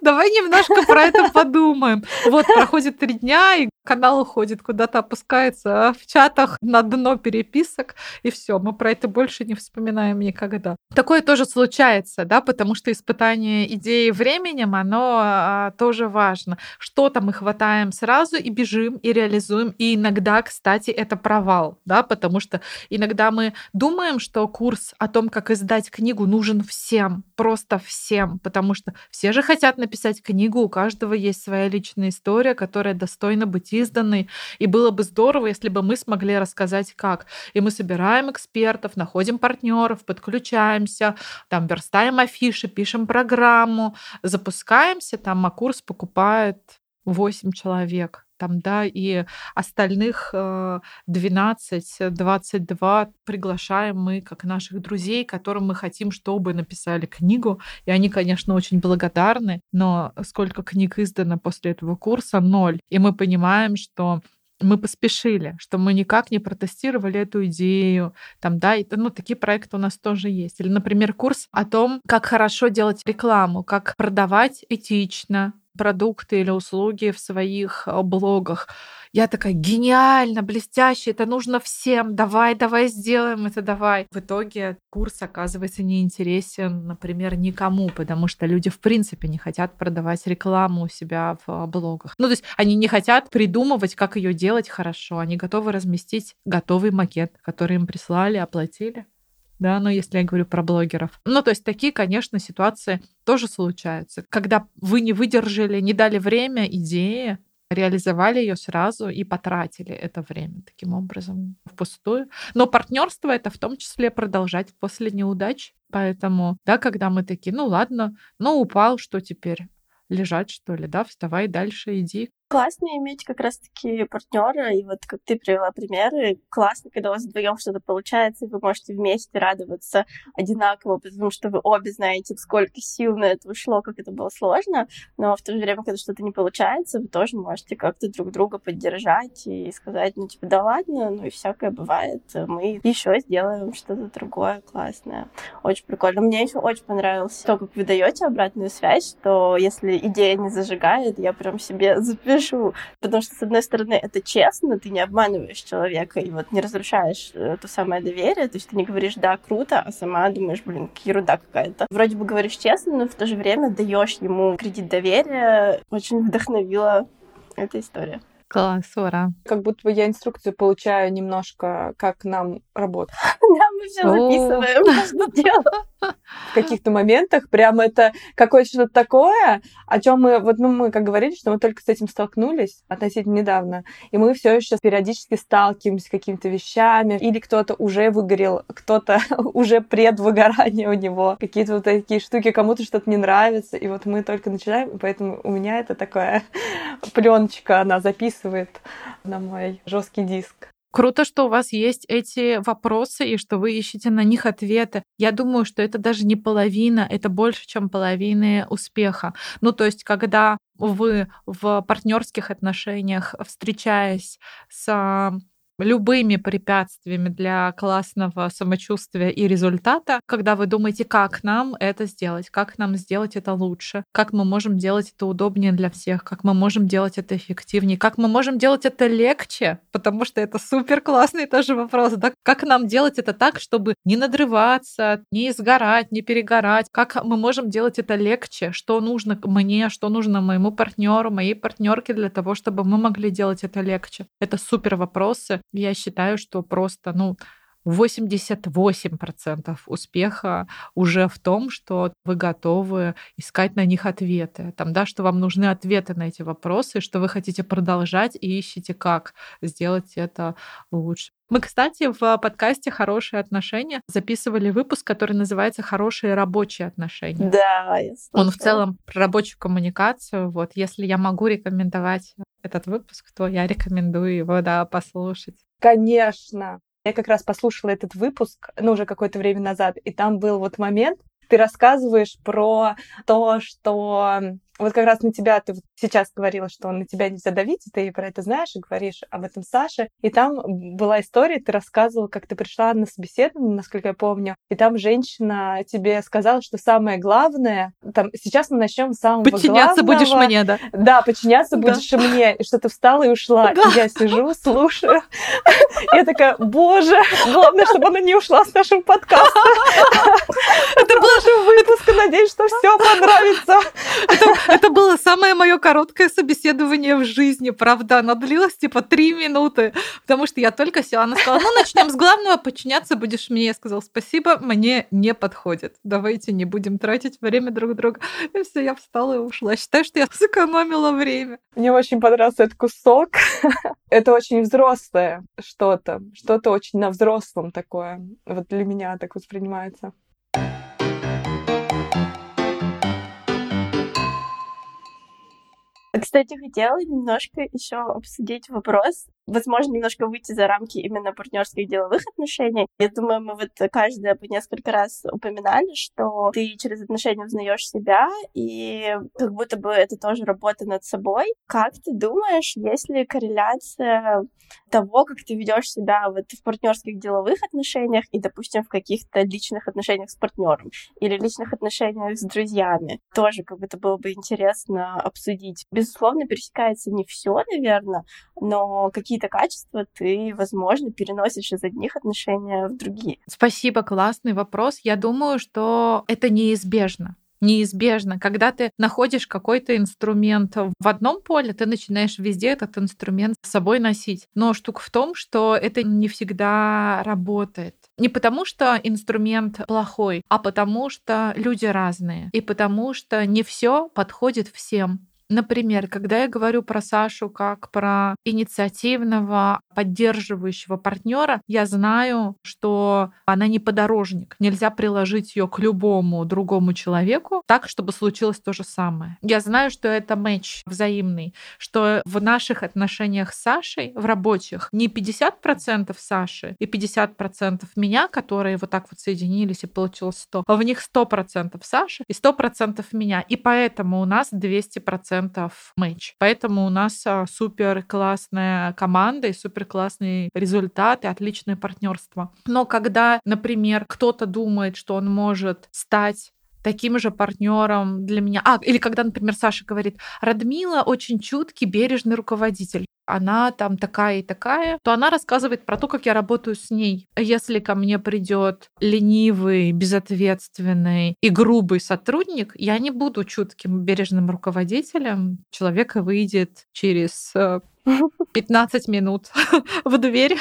[SPEAKER 1] давай немножко про это подумаем. Вот, проходит три дня, и канал уходит, куда-то опускается в чатах на дно переписок, и все, мы про это больше не вспоминаем никогда. Такое тоже случается, да, потому что испытание идеи временем, оно а, тоже важно. Что-то мы хватаем сразу и бежим, и реализуем, и иногда, кстати, это провал, да, потому что иногда мы думаем, что курс о том, как издать книгу, нужен всем, просто всем, потому что все же хотят написать книгу, у каждого есть своя личная история, которая достойна быть изданной. И было бы здорово, если бы мы смогли рассказать, как. И мы собираем экспертов, находим партнеров, подключаемся, там верстаем афиши, пишем программу, запускаемся, там, а курс покупает 8 человек. Там, да, и остальных 12-22 э, приглашаем мы как наших друзей, которым мы хотим, чтобы написали книгу. И они, конечно, очень благодарны, но сколько книг издано после этого курса? Ноль. И мы понимаем, что мы поспешили, что мы никак не протестировали эту идею, там, да, и, ну, такие проекты у нас тоже есть. Или, например, курс о том, как хорошо делать рекламу, как продавать этично, продукты или услуги в своих э, блогах. Я такая, гениально, блестяще, это нужно всем, давай, давай сделаем это, давай. В итоге курс оказывается неинтересен, например, никому, потому что люди в принципе не хотят продавать рекламу у себя в э, блогах. Ну, то есть они не хотят придумывать, как ее делать хорошо, они готовы разместить готовый макет, который им прислали, оплатили да, но если я говорю про блогеров. Ну, то есть такие, конечно, ситуации тоже случаются, когда вы не выдержали, не дали время идее, реализовали ее сразу и потратили это время таким образом впустую. Но партнерство это в том числе продолжать после неудач. Поэтому, да, когда мы такие, ну ладно, ну упал, что теперь? Лежать, что ли, да, вставай дальше, иди.
[SPEAKER 3] Классно иметь как раз-таки партнера, и вот как ты привела примеры, классно, когда у вас вдвоем что-то получается, и вы можете вместе радоваться одинаково, потому что вы обе знаете, сколько сил на это ушло, как это было сложно, но в то же время, когда что-то не получается, вы тоже можете как-то друг друга поддержать и сказать, ну, типа, да ладно, ну и всякое бывает, мы еще сделаем что-то другое классное. Очень прикольно. Мне еще очень понравилось то, как вы даете обратную связь, что если идея не зажигает, я прям себе запишу пишу. Потому что, с одной стороны, это честно, ты не обманываешь человека и вот не разрушаешь э, то самое доверие. То есть ты не говоришь «да, круто», а сама думаешь «блин, ерунда какая-то». Вроде бы говоришь честно, но в то же время даешь ему кредит доверия. Очень вдохновила эта история.
[SPEAKER 1] Класс, ура.
[SPEAKER 2] Как будто бы я инструкцию получаю немножко, как нам работать.
[SPEAKER 3] Да, мы все записываем, что дело
[SPEAKER 2] в каких-то моментах. Прям это какое-то что-то такое, о чем мы, вот ну, мы как говорили, что мы только с этим столкнулись относительно недавно, и мы все еще периодически сталкиваемся с какими-то вещами, или кто-то уже выгорел, кто-то уже предвыгорание у него, какие-то вот такие штуки, кому-то что-то не нравится, и вот мы только начинаем, поэтому у меня это такая пленочка, она записывает на мой жесткий диск.
[SPEAKER 1] Круто, что у вас есть эти вопросы и что вы ищете на них ответы. Я думаю, что это даже не половина, это больше, чем половины успеха. Ну, то есть, когда вы в партнерских отношениях, встречаясь с любыми препятствиями для классного самочувствия и результата, когда вы думаете, как нам это сделать, как нам сделать это лучше, как мы можем делать это удобнее для всех, как мы можем делать это эффективнее, как мы можем делать это легче, потому что это супер классный тоже вопрос, да? как нам делать это так, чтобы не надрываться, не изгорать, не перегорать, как мы можем делать это легче, что нужно мне, что нужно моему партнеру, моей партнерке для того, чтобы мы могли делать это легче. Это супер вопросы, я считаю, что просто, ну, 88% успеха уже в том, что вы готовы искать на них ответы. Там, да, что вам нужны ответы на эти вопросы, что вы хотите продолжать и ищете, как сделать это лучше. Мы, кстати, в подкасте «Хорошие отношения» записывали выпуск, который называется «Хорошие рабочие отношения».
[SPEAKER 3] Да, я
[SPEAKER 1] Он в целом про рабочую коммуникацию. Вот, если я могу рекомендовать этот выпуск, то я рекомендую его, да, послушать.
[SPEAKER 2] Конечно. Я как раз послушала этот выпуск, ну, уже какое-то время назад, и там был вот момент, ты рассказываешь про то, что вот как раз на тебя ты сейчас говорила, что на тебя нельзя давить, и ты про это знаешь и говоришь об этом Саше. И там была история, ты рассказывала, как ты пришла на собеседование, насколько я помню, и там женщина тебе сказала, что самое главное, там сейчас мы начнем с самого
[SPEAKER 1] Подчиняться
[SPEAKER 2] главного.
[SPEAKER 1] будешь мне, да?
[SPEAKER 2] Да, подчиняться да. будешь мне. И что ты встала и ушла. Да. И я сижу, слушаю. Я такая, боже, главное, чтобы она не ушла с нашего подкаста. Это было выпуска. Надеюсь, что все понравится.
[SPEAKER 1] Это было самое мое короткое собеседование в жизни, правда. Оно длилось типа три минуты, потому что я только села. Она сказала, ну, начнем с главного, подчиняться будешь мне. Я сказала, спасибо, мне не подходит. Давайте не будем тратить время друг друга. И все, я встала и ушла. Считаю, что я сэкономила время.
[SPEAKER 2] Мне очень понравился этот кусок. Это очень взрослое что-то, что-то очень на взрослом такое. Вот для меня так воспринимается.
[SPEAKER 3] Кстати, хотела немножко еще обсудить вопрос, возможно, немножко выйти за рамки именно партнерских деловых отношений. Я думаю, мы вот каждая по несколько раз упоминали, что ты через отношения узнаешь себя, и как будто бы это тоже работа над собой. Как ты думаешь, есть ли корреляция того, как ты ведешь себя вот в партнерских деловых отношениях и, допустим, в каких-то личных отношениях с партнером или личных отношениях с друзьями? Тоже как будто было бы интересно обсудить. Безусловно, пересекается не все, наверное, но какие какие-то качества ты, возможно, переносишь из одних отношений в другие.
[SPEAKER 1] Спасибо, классный вопрос. Я думаю, что это неизбежно неизбежно. Когда ты находишь какой-то инструмент в одном поле, ты начинаешь везде этот инструмент с собой носить. Но штука в том, что это не всегда работает. Не потому, что инструмент плохой, а потому, что люди разные. И потому, что не все подходит всем. Например, когда я говорю про Сашу как про инициативного, поддерживающего партнера, я знаю, что она не подорожник. Нельзя приложить ее к любому другому человеку так, чтобы случилось то же самое. Я знаю, что это матч взаимный, что в наших отношениях с Сашей, в рабочих, не 50% Саши и 50% меня, которые вот так вот соединились и получилось 100, а в них 100% Саши и 100% меня. И поэтому у нас 200% 100% матч. Поэтому у нас а, супер классная команда и супер классный результат и отличное партнерство. Но когда, например, кто-то думает, что он может стать таким же партнером для меня. А, или когда, например, Саша говорит, Радмила очень чуткий, бережный руководитель она там такая и такая, то она рассказывает про то, как я работаю с ней. Если ко мне придет ленивый, безответственный и грубый сотрудник, я не буду чутким, бережным руководителем. Человек выйдет через э, 15 минут в дверь,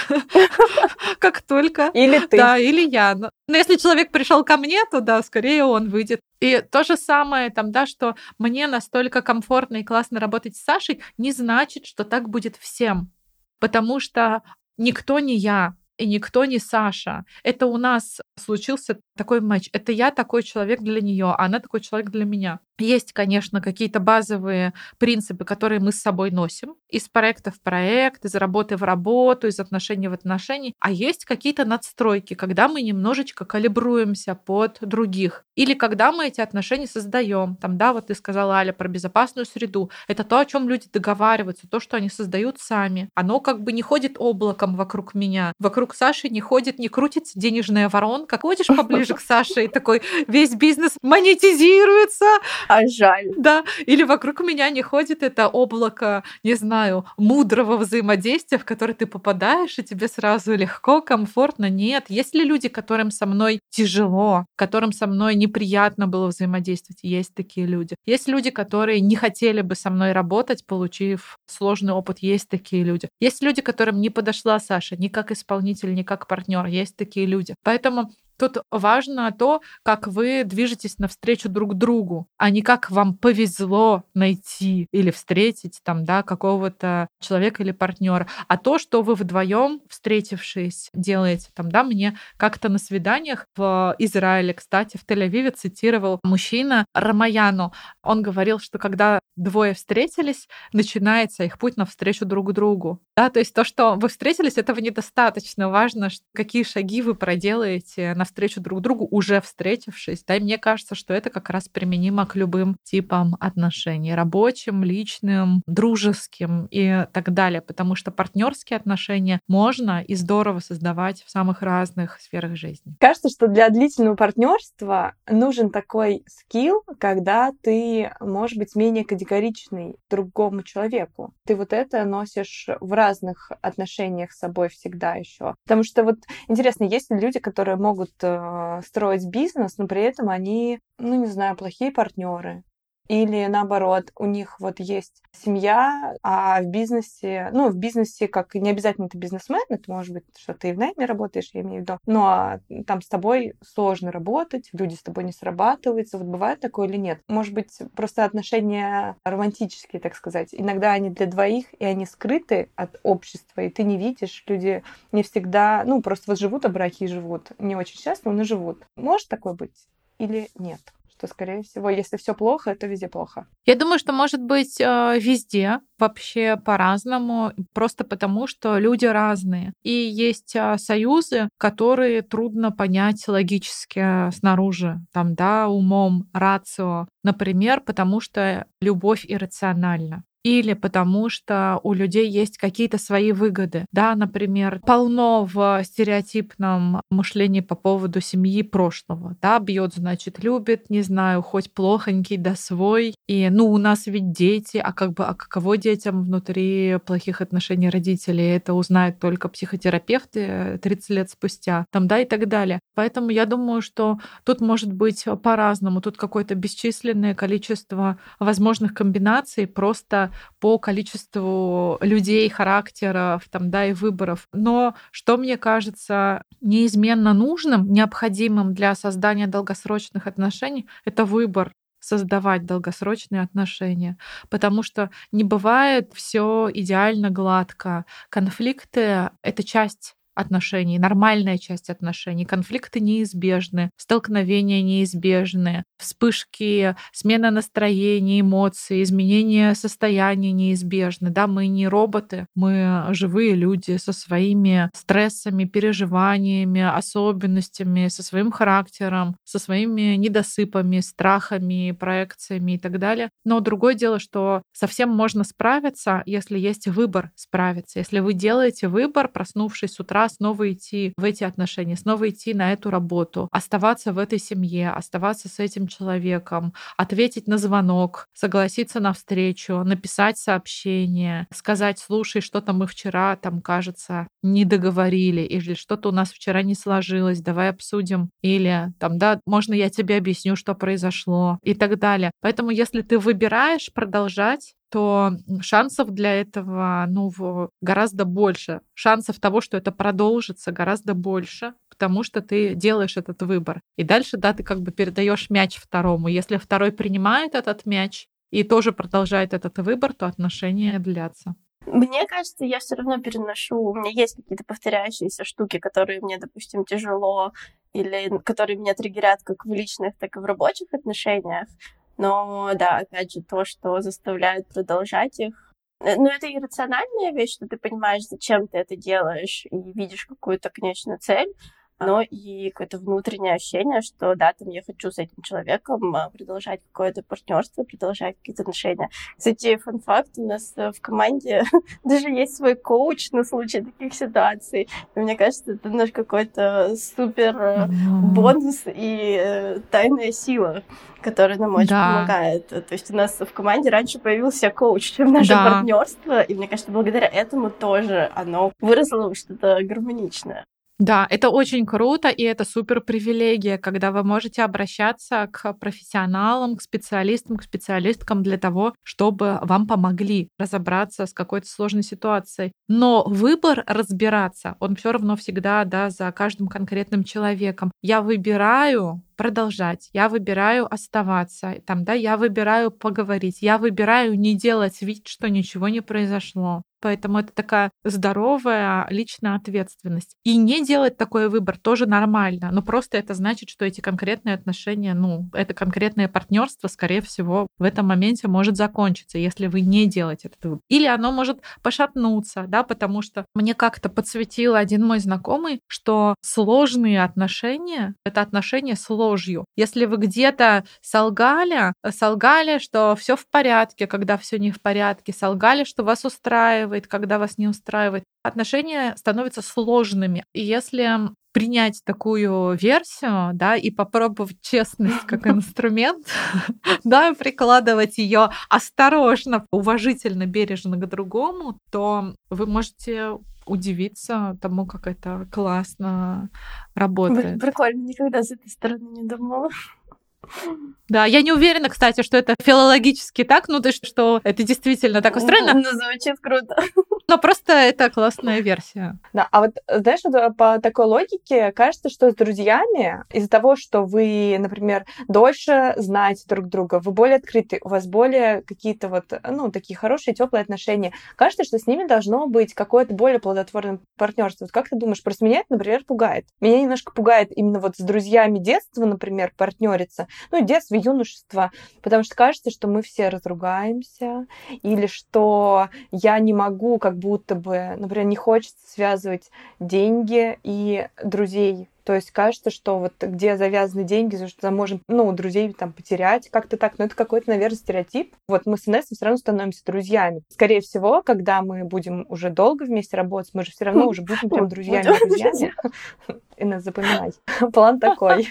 [SPEAKER 1] как только.
[SPEAKER 2] Или ты.
[SPEAKER 1] Да, или я. Но если человек пришел ко мне, то да, скорее он выйдет. И то же самое там, да, что мне настолько комфортно и классно работать с Сашей, не значит, что так будет всем. Потому что никто не я, и никто не Саша. Это у нас случился такой матч. Это я такой человек для нее, а она такой человек для меня. Есть, конечно, какие-то базовые принципы, которые мы с собой носим из проекта в проект, из работы в работу, из отношений в отношения. А есть какие-то надстройки, когда мы немножечко калибруемся под других. Или когда мы эти отношения создаем. Там, да, вот ты сказала, Аля, про безопасную среду. Это то, о чем люди договариваются, то, что они создают сами. Оно как бы не ходит облаком вокруг меня. Вокруг Саши не ходит, не крутится денежная воронка. Ходишь поближе к Саше и такой весь бизнес монетизируется,
[SPEAKER 3] а жаль.
[SPEAKER 1] Да, или вокруг меня не ходит это облако, не знаю, мудрого взаимодействия, в которое ты попадаешь, и тебе сразу легко, комфортно. Нет, есть ли люди, которым со мной тяжело, которым со мной неприятно было взаимодействовать? Есть такие люди. Есть люди, которые не хотели бы со мной работать, получив сложный опыт. Есть такие люди. Есть люди, которым не подошла Саша ни как исполнитель, ни как партнер. Есть такие люди. Поэтому Тут важно то, как вы движетесь навстречу друг другу, а не как вам повезло найти или встретить там, да, какого-то человека или партнера, а то, что вы вдвоем, встретившись, делаете. Там, да, мне как-то на свиданиях в Израиле, кстати, в Тель-Авиве цитировал мужчина Рамаяну. Он говорил, что когда двое встретились, начинается их путь навстречу друг другу. Да, то есть то, что вы встретились, этого недостаточно. Важно, какие шаги вы проделаете навстречу друг другу, уже встретившись. Да, и мне кажется, что это как раз применимо к любым типам отношений. Рабочим, личным, дружеским и так далее. Потому что партнерские отношения можно и здорово создавать в самых разных сферах жизни.
[SPEAKER 2] Кажется, что для длительного партнерства нужен такой скилл, когда ты можешь быть менее категоричный другому человеку. Ты вот это носишь в разных отношениях с собой всегда еще. Потому что вот интересно, есть ли люди, которые могут строить бизнес, но при этом они, ну не знаю, плохие партнеры, или наоборот, у них вот есть семья, а в бизнесе, ну, в бизнесе, как не обязательно ты бизнесмен, это может быть, что ты и в найме работаешь, я имею в виду, но там с тобой сложно работать, люди с тобой не срабатываются, вот бывает такое или нет? Может быть, просто отношения романтические, так сказать. Иногда они для двоих, и они скрыты от общества, и ты не видишь, люди не всегда, ну, просто вот живут, а браки живут. Не очень счастливы, но живут. Может такое быть или нет? Что, скорее всего, если все плохо, то везде плохо.
[SPEAKER 1] Я думаю, что может быть э, везде вообще по-разному, просто потому что люди разные. И есть э, союзы, которые трудно понять логически снаружи, там, да, умом, рацио. Например, потому что любовь иррациональна или потому что у людей есть какие-то свои выгоды. Да, например, полно в стереотипном мышлении по поводу семьи прошлого. Да, бьет, значит, любит, не знаю, хоть плохонький, да свой. И, ну, у нас ведь дети, а как бы, а каково детям внутри плохих отношений родителей? Это узнают только психотерапевты 30 лет спустя, там, да, и так далее. Поэтому я думаю, что тут может быть по-разному. Тут какое-то бесчисленное количество возможных комбинаций, просто по количеству людей, характеров, там, да, и выборов. Но что мне кажется неизменно нужным, необходимым для создания долгосрочных отношений, это выбор создавать долгосрочные отношения, потому что не бывает все идеально гладко. Конфликты — это часть отношений, нормальная часть отношений. Конфликты неизбежны, столкновения неизбежны, вспышки, смена настроения, эмоций, изменение состояния неизбежны. Да, мы не роботы, мы живые люди со своими стрессами, переживаниями, особенностями, со своим характером, со своими недосыпами, страхами, проекциями и так далее. Но другое дело, что совсем можно справиться, если есть выбор справиться. Если вы делаете выбор, проснувшись с утра снова идти в эти отношения, снова идти на эту работу, оставаться в этой семье, оставаться с этим человеком, ответить на звонок, согласиться на встречу, написать сообщение, сказать, слушай, что-то мы вчера, там, кажется, не договорили, или что-то у нас вчера не сложилось, давай обсудим, или там, да, можно я тебе объясню, что произошло, и так далее. Поэтому, если ты выбираешь продолжать то шансов для этого ну, гораздо больше. Шансов того, что это продолжится, гораздо больше, потому что ты делаешь этот выбор. И дальше, да, ты как бы передаешь мяч второму. Если второй принимает этот мяч и тоже продолжает этот выбор, то отношения длятся.
[SPEAKER 3] Мне кажется, я все равно переношу. У меня есть какие-то повторяющиеся штуки, которые мне, допустим, тяжело или которые меня триггерят как в личных, так и в рабочих отношениях. Но да, опять же, то, что заставляет продолжать их. Э, ну, это иррациональная вещь, что ты понимаешь, зачем ты это делаешь, и видишь какую-то конечную цель но и какое-то внутреннее ощущение, что да, там я хочу с этим человеком а, продолжать какое-то партнерство, продолжать какие-то отношения. Кстати, фан-факт, у нас э, в команде даже есть свой коуч на случай таких ситуаций. И мне кажется, это наш какой-то супер э, бонус и э, тайная сила которая нам очень да. помогает. То есть у нас в команде раньше появился коуч, чем наше да. партнерство, и мне кажется, благодаря этому тоже оно выросло в что-то гармоничное.
[SPEAKER 1] Да, это очень круто, и это супер привилегия, когда вы можете обращаться к профессионалам, к специалистам, к специалисткам для того, чтобы вам помогли разобраться с какой-то сложной ситуацией. Но выбор разбираться, он все равно всегда да, за каждым конкретным человеком. Я выбираю продолжать, я выбираю оставаться, там, да, я выбираю поговорить, я выбираю не делать вид, что ничего не произошло. Поэтому это такая здоровая личная ответственность. И не делать такой выбор тоже нормально. Но просто это значит, что эти конкретные отношения, ну, это конкретное партнерство, скорее всего, в этом моменте может закончиться, если вы не делаете этот выбор. Или оно может пошатнуться, да, потому что мне как-то подсветил один мой знакомый, что сложные отношения — это отношения с ложью. Если вы где-то солгали, солгали, что все в порядке, когда все не в порядке, солгали, что вас устраивает, устраивает, когда вас не устраивает. Отношения становятся сложными. И если принять такую версию, да, и попробовать честность как инструмент, да, и прикладывать ее осторожно, уважительно, бережно к другому, то вы можете удивиться тому, как это классно работает.
[SPEAKER 3] Прикольно, никогда с этой стороны не думала.
[SPEAKER 1] Да, я не уверена, кстати, что это филологически так, ну, то есть, что это действительно так устроено.
[SPEAKER 3] Ну, звучит круто.
[SPEAKER 1] Но просто это классная версия.
[SPEAKER 2] Да, а вот, знаешь, вот по такой логике кажется, что с друзьями из-за того, что вы, например, дольше знаете друг друга, вы более открыты, у вас более какие-то вот, ну, такие хорошие, теплые отношения, кажется, что с ними должно быть какое-то более плодотворное партнерство. Вот как ты думаешь, просто меня это, например, пугает? Меня немножко пугает именно вот с друзьями детства, например, партнериться, ну, детство, юношество, потому что кажется, что мы все разругаемся, или что я не могу, как будто бы, например, не хочется связывать деньги и друзей то есть кажется, что вот где завязаны деньги, что можем, ну, друзей там потерять как-то так. Но это какой-то, наверное, стереотип. Вот мы с Инессой все равно становимся друзьями. Скорее всего, когда мы будем уже долго вместе работать, мы же все равно уже будем прям друзьями-друзьями. Инесса, запоминай. План такой.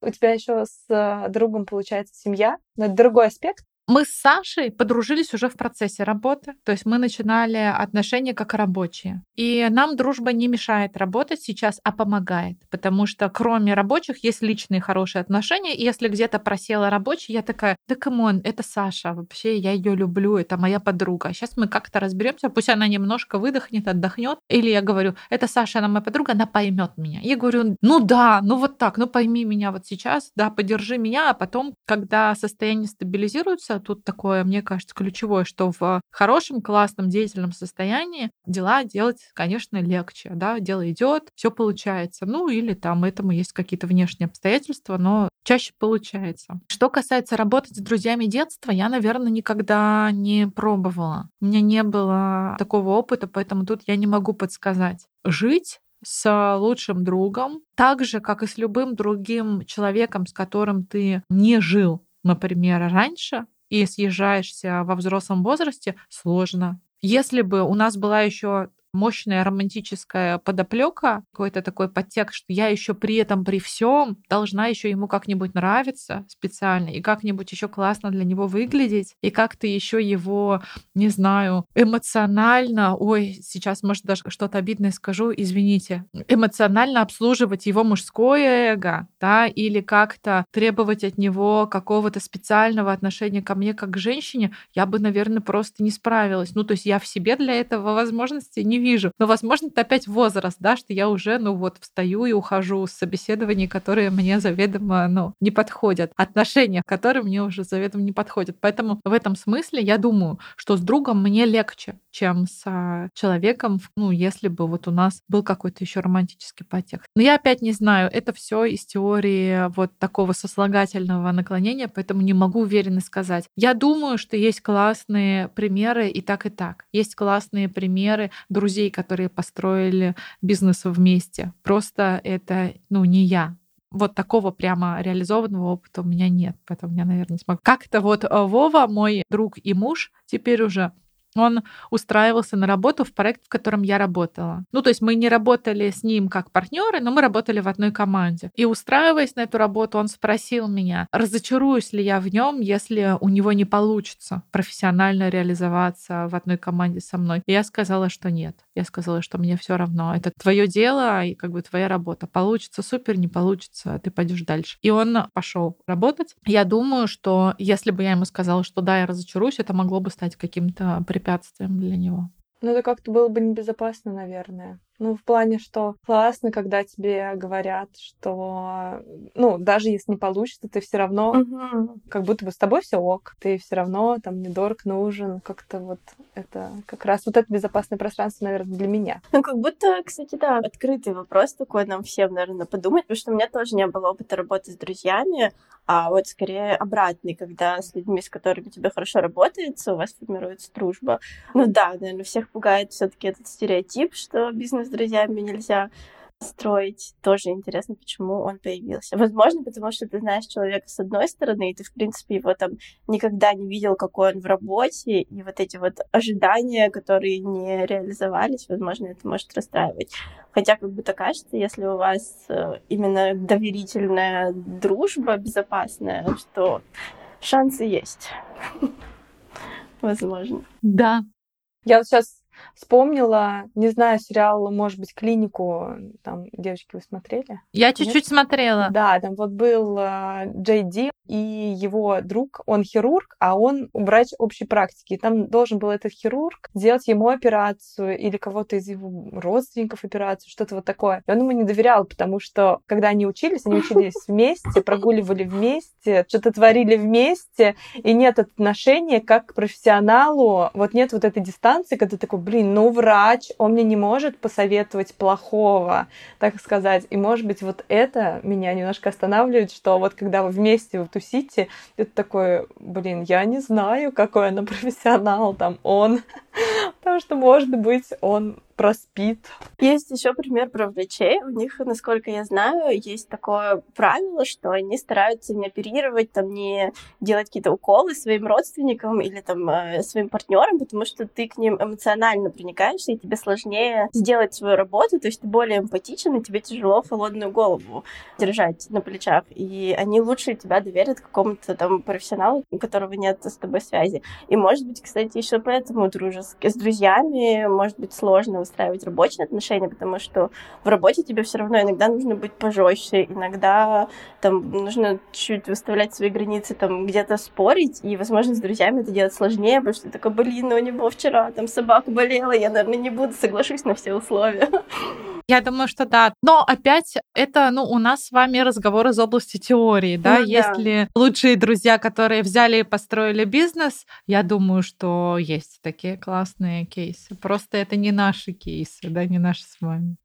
[SPEAKER 2] У тебя еще с другом получается семья. Но это другой аспект.
[SPEAKER 1] Мы с Сашей подружились уже в процессе работы, то есть мы начинали отношения как рабочие. И нам дружба не мешает работать сейчас, а помогает, потому что кроме рабочих есть личные хорошие отношения, и если где-то просела рабочий, я такая, да come on, это Саша, вообще я ее люблю, это моя подруга. Сейчас мы как-то разберемся, пусть она немножко выдохнет, отдохнет. Или я говорю, это Саша, она моя подруга, она поймет меня. Я говорю, ну да, ну вот так, ну пойми меня вот сейчас, да, поддержи меня, а потом, когда состояние стабилизируется, тут такое, мне кажется, ключевое, что в хорошем, классном, деятельном состоянии дела делать, конечно, легче, да, дело идет, все получается. Ну, или там этому есть какие-то внешние обстоятельства, но чаще получается. Что касается работать с друзьями детства, я, наверное, никогда не пробовала. У меня не было такого опыта, поэтому тут я не могу подсказать. Жить с лучшим другом, так же, как и с любым другим человеком, с которым ты не жил, например, раньше, и съезжаешься во взрослом возрасте, сложно. Если бы у нас была еще мощная романтическая подоплека, какой-то такой подтекст, что я еще при этом, при всем должна еще ему как-нибудь нравиться специально и как-нибудь еще классно для него выглядеть, и как-то еще его, не знаю, эмоционально, ой, сейчас, может, даже что-то обидное скажу, извините, эмоционально обслуживать его мужское эго, да, или как-то требовать от него какого-то специального отношения ко мне как к женщине, я бы, наверное, просто не справилась. Ну, то есть я в себе для этого возможности не вижу. Но, возможно, это опять возраст, да, что я уже, ну вот, встаю и ухожу с собеседований, которые мне заведомо, ну, не подходят. Отношения, которые мне уже заведомо не подходят. Поэтому в этом смысле я думаю, что с другом мне легче, чем с человеком, ну, если бы вот у нас был какой-то еще романтический подтекст. Но я опять не знаю, это все из теории вот такого сослагательного наклонения, поэтому не могу уверенно сказать. Я думаю, что есть классные примеры и так, и так. Есть классные примеры друзей друзей, которые построили бизнес вместе. Просто это, ну, не я. Вот такого прямо реализованного опыта у меня нет, поэтому я, наверное, не смогу. Как-то вот э, Вова, мой друг и муж, теперь уже он устраивался на работу в проект, в котором я работала. Ну, то есть мы не работали с ним как партнеры, но мы работали в одной команде. И устраиваясь на эту работу, он спросил меня, разочаруюсь ли я в нем, если у него не получится профессионально реализоваться в одной команде со мной. И я сказала, что нет. Я сказала, что мне все равно. Это твое дело и как бы твоя работа. Получится супер, не получится, ты пойдешь дальше. И он пошел работать. Я думаю, что если бы я ему сказала, что да, я разочаруюсь, это могло бы стать каким-то препятствием препятствием для него.
[SPEAKER 2] Ну, это как-то было бы небезопасно, наверное. Ну, в плане, что классно, когда тебе говорят, что, ну, даже если не получится, ты все равно, угу. как будто бы с тобой все ок, ты все равно там недорог нужен, как-то вот это как раз вот это безопасное пространство, наверное, для меня.
[SPEAKER 3] Ну, как будто, кстати, да, открытый вопрос такой нам всем, наверное, подумать, потому что у меня тоже не было опыта работы с друзьями, а вот скорее обратный, когда с людьми, с которыми тебе хорошо работается, у вас формируется дружба. Ну да, наверное, всех пугает все-таки этот стереотип, что бизнес с друзьями нельзя строить. Тоже интересно, почему он появился. Возможно, потому что ты знаешь человека с одной стороны, и ты, в принципе, его там никогда не видел, какой он в работе, и вот эти вот ожидания, которые не реализовались, возможно, это может расстраивать. Хотя, как будто кажется, если у вас э, именно доверительная дружба безопасная, что шансы есть. Возможно.
[SPEAKER 1] Да.
[SPEAKER 2] Я вот сейчас Вспомнила, не знаю, сериал, может быть, клинику, там, девочки, вы смотрели?
[SPEAKER 1] Я чуть-чуть смотрела.
[SPEAKER 2] Да, там вот был э, Джей Ди, и его друг, он хирург, а он врач общей практики. И там должен был этот хирург сделать ему операцию или кого-то из его родственников операцию, что-то вот такое. И он ему не доверял, потому что когда они учились, они учились вместе, прогуливали вместе, что-то творили вместе, и нет отношения как к профессионалу, вот нет вот этой дистанции, когда ты такой, блин, ну врач, он мне не может посоветовать плохого, так сказать. И может быть вот это меня немножко останавливает, что вот когда вы вместе вы тусите, это такой, блин, я не знаю, какой она профессионал, там он, потому что может быть он проспит.
[SPEAKER 3] Есть еще пример про врачей. У них, насколько я знаю, есть такое правило, что они стараются не оперировать, там, не делать какие-то уколы своим родственникам или там э, своим партнерам, потому что ты к ним эмоционально проникаешься, и тебе сложнее сделать свою работу, то есть ты более эмпатичен, и тебе тяжело холодную голову держать на плечах. И они лучше тебя доверят какому-то там профессионалу, у которого нет с тобой связи. И, может быть, кстати, еще поэтому дружески с друзьями может быть сложно выстраивать рабочие отношения, потому что в работе тебе все равно иногда нужно быть пожестче, иногда там нужно чуть выставлять свои границы, там где-то спорить, и, возможно, с друзьями это делать сложнее, потому что ты такой, блин, ну у него вчера там собака болела, я, наверное, не буду, соглашусь на все условия.
[SPEAKER 1] Я думаю, что да. Но опять это, ну, у нас с вами разговор из области теории, да? Ну, Если да. лучшие друзья, которые взяли и построили бизнес, я думаю, что есть такие классные кейсы. Просто это не наши кейсы, да, не наши с вами.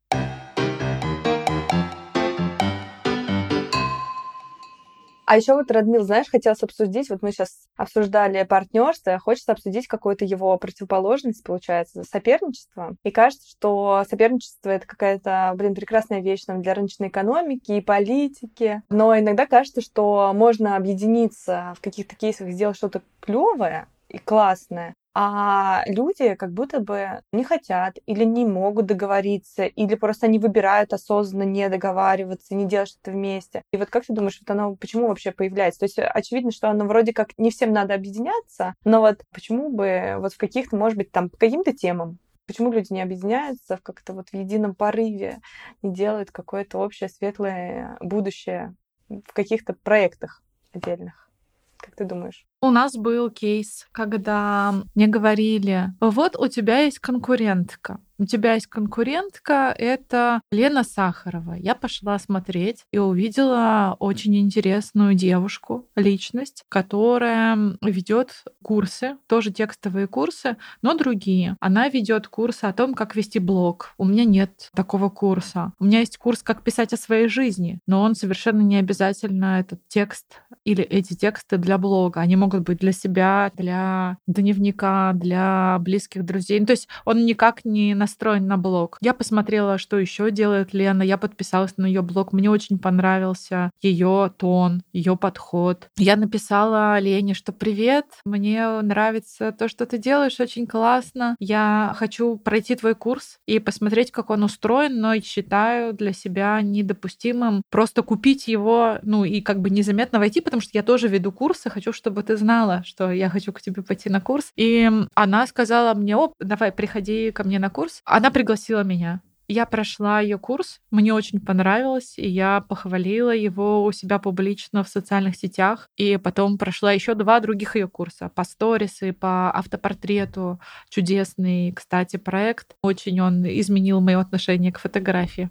[SPEAKER 2] А еще вот, Радмил, знаешь, хотелось обсудить, вот мы сейчас обсуждали партнерство, хочется обсудить какую-то его противоположность, получается, соперничество. И кажется, что соперничество — это какая-то, блин, прекрасная вещь там, для рыночной экономики и политики. Но иногда кажется, что можно объединиться в каких-то кейсах, сделать что-то клевое, и классное, а люди как будто бы не хотят или не могут договориться, или просто они выбирают осознанно не договариваться, не делать что-то вместе. И вот как ты думаешь, вот оно почему вообще появляется? То есть очевидно, что оно вроде как не всем надо объединяться, но вот почему бы вот в каких-то, может быть, там по каким-то темам Почему люди не объединяются в как-то вот в едином порыве, не делают какое-то общее светлое будущее в каких-то проектах отдельных? Как ты думаешь?
[SPEAKER 1] У нас был кейс, когда мне говорили, вот у тебя есть конкурентка. У тебя есть конкурентка, это Лена Сахарова. Я пошла смотреть и увидела очень интересную девушку, личность, которая ведет курсы, тоже текстовые курсы, но другие. Она ведет курсы о том, как вести блог. У меня нет такого курса. У меня есть курс, как писать о своей жизни, но он совершенно не обязательно этот текст или эти тексты для блога. Они могут могут быть для себя, для дневника, для близких друзей. Ну, то есть он никак не настроен на блог. Я посмотрела, что еще делает Лена, я подписалась на ее блог. Мне очень понравился ее тон, ее подход. Я написала Лене, что привет, мне нравится то, что ты делаешь, очень классно. Я хочу пройти твой курс и посмотреть, как он устроен, но считаю для себя недопустимым просто купить его, ну и как бы незаметно войти, потому что я тоже веду курсы, хочу, чтобы ты знала, что я хочу к тебе пойти на курс. И она сказала мне, оп, давай, приходи ко мне на курс. Она пригласила меня. Я прошла ее курс, мне очень понравилось, и я похвалила его у себя публично в социальных сетях. И потом прошла еще два других ее курса по сторис и по автопортрету. Чудесный, кстати, проект. Очень он изменил мое отношение к фотографии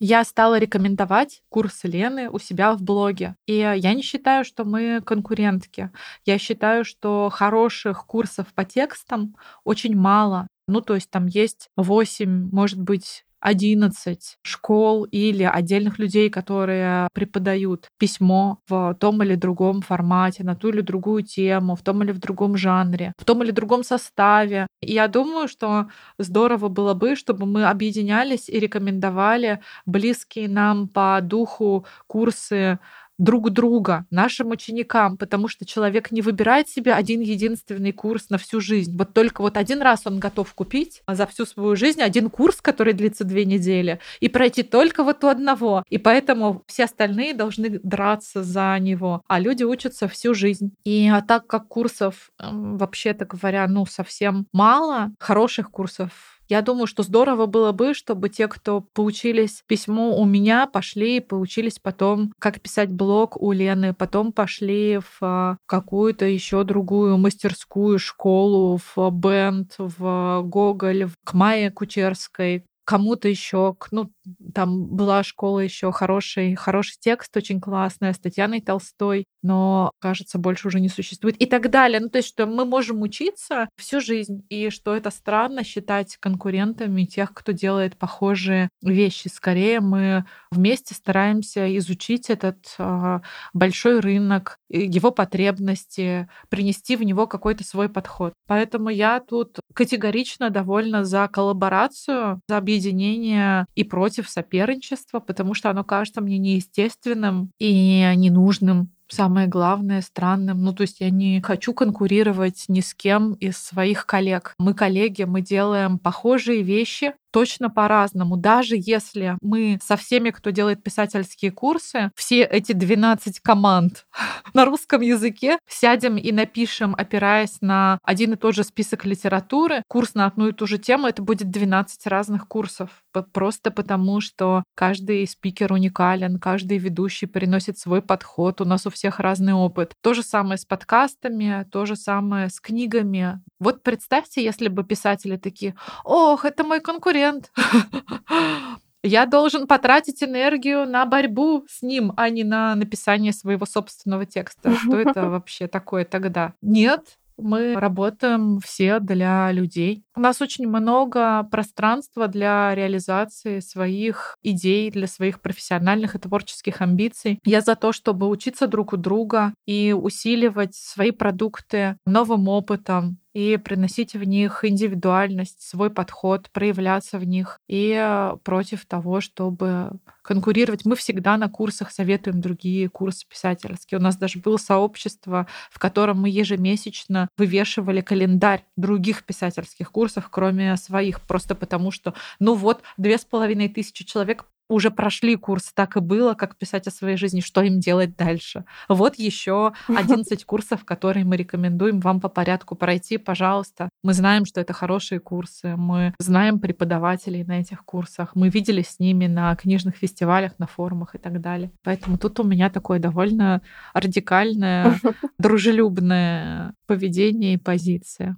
[SPEAKER 1] я стала рекомендовать курсы Лены у себя в блоге. И я не считаю, что мы конкурентки. Я считаю, что хороших курсов по текстам очень мало. Ну, то есть там есть 8, может быть, 11 школ или отдельных людей, которые преподают письмо в том или другом формате, на ту или другую тему, в том или в другом жанре, в том или другом составе. И я думаю, что здорово было бы, чтобы мы объединялись и рекомендовали близкие нам по духу курсы друг друга, нашим ученикам, потому что человек не выбирает себе один единственный курс на всю жизнь. Вот только вот один раз он готов купить за всю свою жизнь один курс, который длится две недели, и пройти только вот у одного. И поэтому все остальные должны драться за него. А люди учатся всю жизнь. И а так как курсов, вообще-то говоря, ну, совсем мало, хороших курсов Я думаю, что здорово было бы, чтобы те, кто поучились письму у меня, пошли и поучились потом, как писать блог у Лены, потом пошли в а, какую-то еще другую мастерскую школу, в бенд, в Гоголь, к Майе Кучерской, кому-то еще, ну, там была школа еще хороший, хороший текст, очень классная, с Татьяной Толстой, но, кажется, больше уже не существует и так далее. Ну, то есть, что мы можем учиться всю жизнь, и что это странно считать конкурентами тех, кто делает похожие вещи. Скорее, мы вместе стараемся изучить этот э, большой рынок, его потребности, принести в него какой-то свой подход. Поэтому я тут категорично довольна за коллаборацию, за объединение и против соперничества, потому что оно кажется мне неестественным и ненужным самое главное, странным. Ну, то есть я не хочу конкурировать ни с кем из своих коллег. Мы коллеги, мы делаем похожие вещи, точно по-разному. Даже если мы со всеми, кто делает писательские курсы, все эти 12 команд на русском языке сядем и напишем, опираясь на один и тот же список литературы, курс на одну и ту же тему, это будет 12 разных курсов. Просто потому, что каждый спикер уникален, каждый ведущий приносит свой подход, у нас у всех разный опыт. То же самое с подкастами, то же самое с книгами. Вот представьте, если бы писатели такие, ох, это мой конкурент, я должен потратить энергию на борьбу с ним, а не на написание своего собственного текста. Что это вообще такое тогда? Нет, мы работаем все для людей. У нас очень много пространства для реализации своих идей, для своих профессиональных и творческих амбиций. Я за то, чтобы учиться друг у друга и усиливать свои продукты новым опытом, и приносить в них индивидуальность, свой подход, проявляться в них и э, против того, чтобы конкурировать. Мы всегда на курсах советуем другие курсы писательские. У нас даже было сообщество, в котором мы ежемесячно вывешивали календарь других писательских курсов, кроме своих, просто потому что, ну вот, две с половиной тысячи человек уже прошли курс «Так и было», как писать о своей жизни, что им делать дальше. Вот еще 11 курсов, которые мы рекомендуем вам по порядку пройти, пожалуйста. Мы знаем, что это хорошие курсы, мы знаем преподавателей на этих курсах, мы видели с ними на книжных фестивалях, на форумах и так далее. Поэтому тут у меня такое довольно радикальное, дружелюбное поведение и позиция.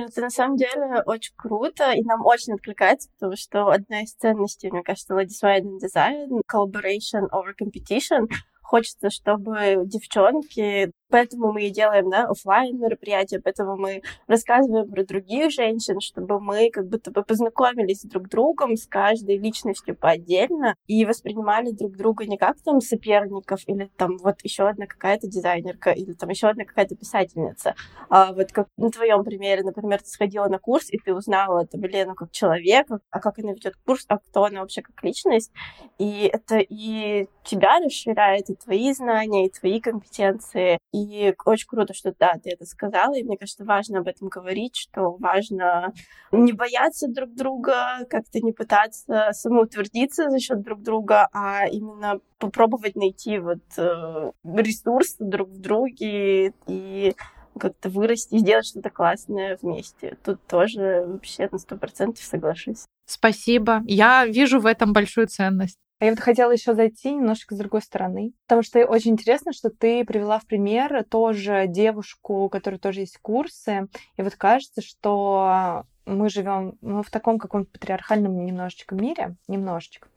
[SPEAKER 3] Это на самом деле очень круто, и нам очень откликается, потому что одна из ценностей, мне кажется, Ladies Wine Design — collaboration over competition — хочется, чтобы девчонки Поэтому мы и делаем, да, офлайн мероприятия, поэтому мы рассказываем про других женщин, чтобы мы как будто бы познакомились друг с другом, с каждой личностью по отдельно и воспринимали друг друга не как там соперников или там вот еще одна какая-то дизайнерка или там еще одна какая-то писательница. А вот как на твоем примере, например, ты сходила на курс и ты узнала там Лену как человека, а как она ведет курс, а кто она вообще как личность. И это и тебя расширяет, и твои знания, и твои компетенции, и и очень круто, что да, ты это сказала, и мне кажется, важно об этом говорить, что важно не бояться друг друга, как-то не пытаться самоутвердиться за счет друг друга, а именно попробовать найти вот э, ресурс друг в друге и как-то вырасти, сделать что-то классное вместе. Тут тоже вообще на сто процентов соглашусь.
[SPEAKER 1] Спасибо. Я вижу в этом большую ценность.
[SPEAKER 2] А я вот хотела еще зайти немножко с другой стороны, потому что очень интересно, что ты привела в пример тоже девушку, у которой тоже есть курсы, и вот кажется, что мы живем ну, в таком каком-то патриархальном немножечко мире, немножечко,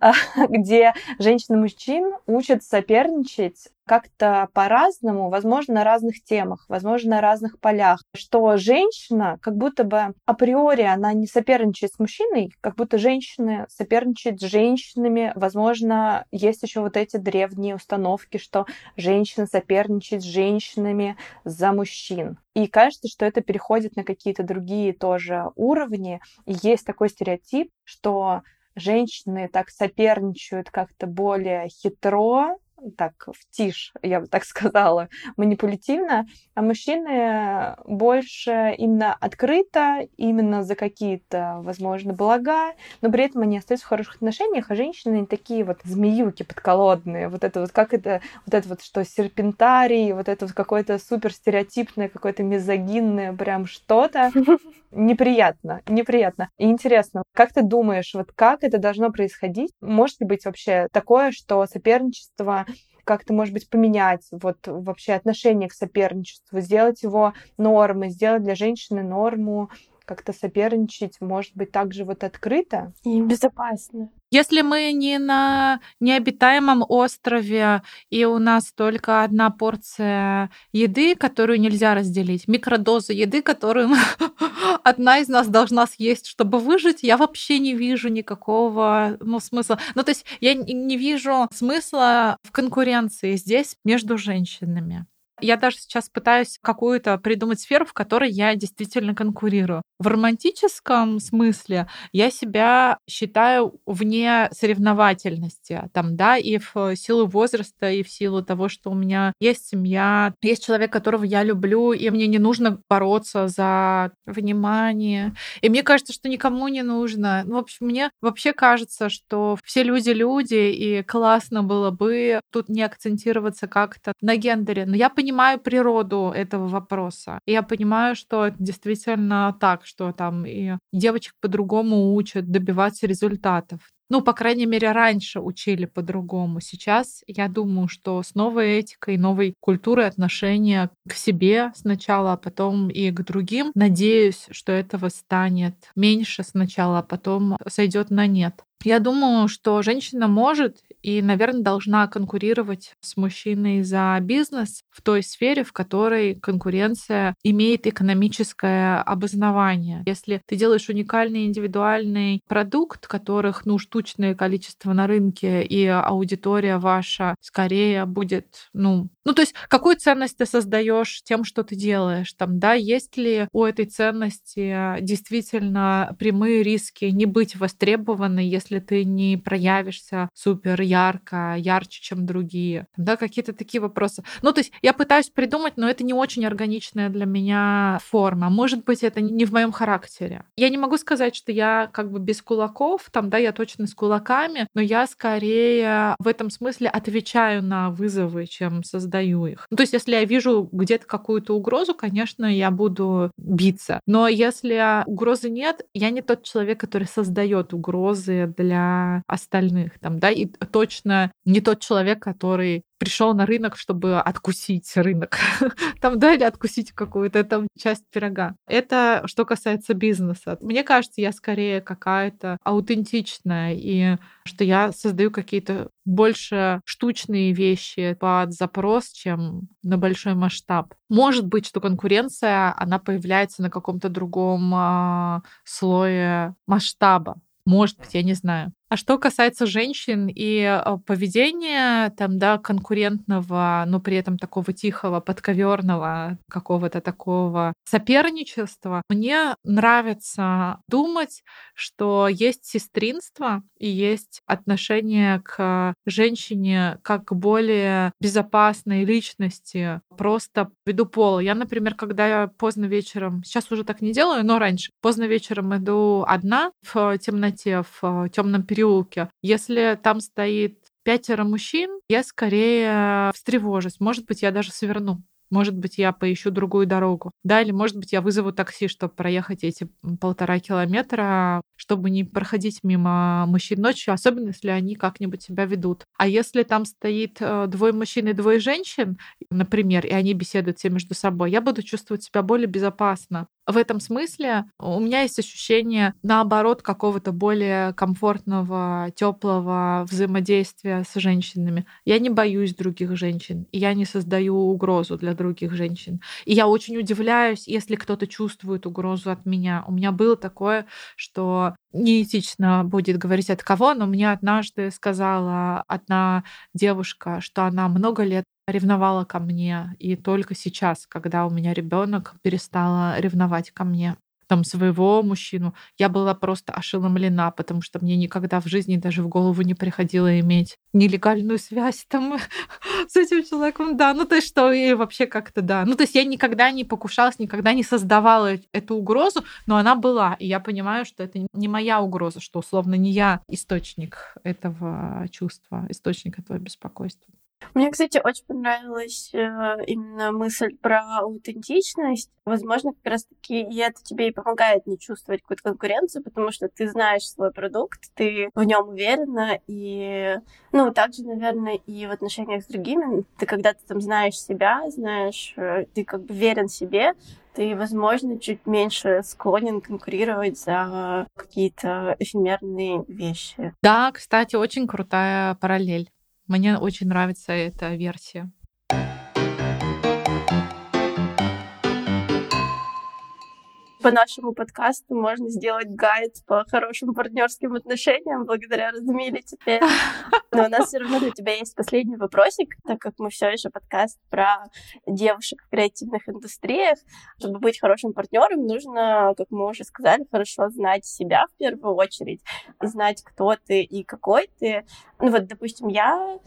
[SPEAKER 2] где женщины и мужчин учат соперничать как-то по-разному, возможно, на разных темах, возможно, на разных полях, что женщина как будто бы априори она не соперничает с мужчиной, как будто женщины соперничают с женщинами, возможно, есть еще вот эти древние установки, что женщина соперничает с женщинами за мужчин. И кажется, что это переходит на какие-то другие тоже уровни. И есть такой стереотип, что женщины так соперничают как-то более хитро, так в тишь, я бы так сказала, манипулятивно, а мужчины больше именно открыто, именно за какие-то, возможно, блага, но при этом они остаются в хороших отношениях, а женщины такие вот змеюки подколодные, вот это вот, как это, вот это вот, что серпентарий, вот это вот какое-то супер стереотипное, какое-то мизогинное прям что-то, неприятно, неприятно. И интересно, как ты думаешь, вот как это должно происходить? Может ли быть вообще такое, что соперничество как-то, может быть, поменять вот вообще отношение к соперничеству, сделать его нормой, сделать для женщины норму, как-то соперничать, может быть, также вот открыто.
[SPEAKER 3] И безопасно.
[SPEAKER 1] Если мы не на необитаемом острове, и у нас только одна порция еды, которую нельзя разделить, микродоза еды, которую одна из нас должна съесть, чтобы выжить, я вообще не вижу никакого ну, смысла. Ну, то есть я не вижу смысла в конкуренции здесь между женщинами. Я даже сейчас пытаюсь какую-то придумать сферу, в которой я действительно конкурирую. В романтическом смысле я себя считаю вне соревновательности, там, да, и в силу возраста, и в силу того, что у меня есть семья, есть человек, которого я люблю, и мне не нужно бороться за внимание. И мне кажется, что никому не нужно. Ну, в общем, мне вообще кажется, что все люди люди, и классно было бы тут не акцентироваться как-то на гендере. Но я понимаю, природу этого вопроса. Я понимаю, что это действительно так, что там и девочек по-другому учат добиваться результатов. Ну, по крайней мере, раньше учили по-другому. Сейчас я думаю, что с новой этикой, новой культурой отношения к себе сначала, а потом и к другим, надеюсь, что этого станет меньше сначала, а потом сойдет на нет. Я думаю, что женщина может и, наверное, должна конкурировать с мужчиной за бизнес в той сфере, в которой конкуренция имеет экономическое обоснование. Если ты делаешь уникальный индивидуальный продукт, которых ну штучное количество на рынке, и аудитория ваша скорее будет, ну, ну то есть какую ценность ты создаешь тем, что ты делаешь, там, да, есть ли у этой ценности действительно прямые риски не быть востребованной, если ты не проявишься супер ярко, ярче, чем другие. Да, какие-то такие вопросы. Ну, то есть я пытаюсь придумать, но это не очень органичная для меня форма. Может быть, это не в моем характере. Я не могу сказать, что я как бы без кулаков, там, да, я точно с кулаками, но я скорее в этом смысле отвечаю на вызовы, чем создаю их. Ну, то есть если я вижу где-то какую-то угрозу, конечно, я буду биться. Но если угрозы нет, я не тот человек, который создает угрозы для остальных. Там, да, и то, точно не тот человек, который пришел на рынок, чтобы откусить рынок. там, да, или откусить какую-то там часть пирога. Это что касается бизнеса. Мне кажется, я скорее какая-то аутентичная, и что я создаю какие-то больше штучные вещи под запрос, чем на большой масштаб. Может быть, что конкуренция, она появляется на каком-то другом э, слое масштаба. Может быть, я не знаю. А что касается женщин и э, поведения там, да, конкурентного, но при этом такого тихого, подковерного, какого-то такого соперничества, мне нравится думать, что есть сестринство и есть отношение к женщине как к более безопасной личности, просто ввиду пола. Я, например, когда я поздно вечером, сейчас уже так не делаю, но раньше, поздно вечером иду одна в темноте, в темном периоде, переулке. Если там стоит пятеро мужчин, я скорее встревожусь. Может быть, я даже сверну. Может быть, я поищу другую дорогу. Да, или, может быть, я вызову такси, чтобы проехать эти полтора километра, чтобы не проходить мимо мужчин ночью, особенно если они как-нибудь себя ведут. А если там стоит э, двое мужчин и двое женщин, например, и они беседуют все между собой, я буду чувствовать себя более безопасно в этом смысле у меня есть ощущение, наоборот, какого-то более комфортного, теплого взаимодействия с женщинами. Я не боюсь других женщин, и я не создаю угрозу для других женщин. И я очень удивляюсь, если кто-то чувствует угрозу от меня. У меня было такое, что неэтично будет говорить от кого, но мне однажды сказала одна девушка, что она много лет ревновала ко мне, и только сейчас, когда у меня ребенок, перестала ревновать ко мне там своего мужчину, я была просто ошеломлена, потому что мне никогда в жизни даже в голову не приходило иметь нелегальную связь там с этим человеком, да, ну то есть что и вообще как-то да, ну то есть я никогда не покушалась, никогда не создавала эту угрозу, но она была, и я понимаю, что это не моя угроза, что условно не я источник этого чувства, источник этого беспокойства.
[SPEAKER 3] Мне, кстати, очень понравилась э, именно мысль про аутентичность. Возможно, как раз-таки и это тебе и помогает не чувствовать какую-то конкуренцию, потому что ты знаешь свой продукт, ты в нем уверена, и, ну, также, наверное, и в отношениях с другими, ты когда ты там знаешь себя, знаешь, э, ты как бы верен себе, ты, возможно, чуть меньше склонен конкурировать за какие-то эфемерные вещи.
[SPEAKER 1] Да, кстати, очень крутая параллель. Мне очень нравится эта версия.
[SPEAKER 3] По нашему подкасту можно сделать гайд по хорошим партнерским отношениям благодаря Радмиле теперь. Но у нас все равно для тебя есть последний вопросик, так как мы все еще подкаст про девушек в креативных индустриях. Чтобы быть хорошим партнером, нужно, как мы уже сказали, хорошо знать себя в первую очередь, знать, кто ты и какой ты. Ну вот, допустим, я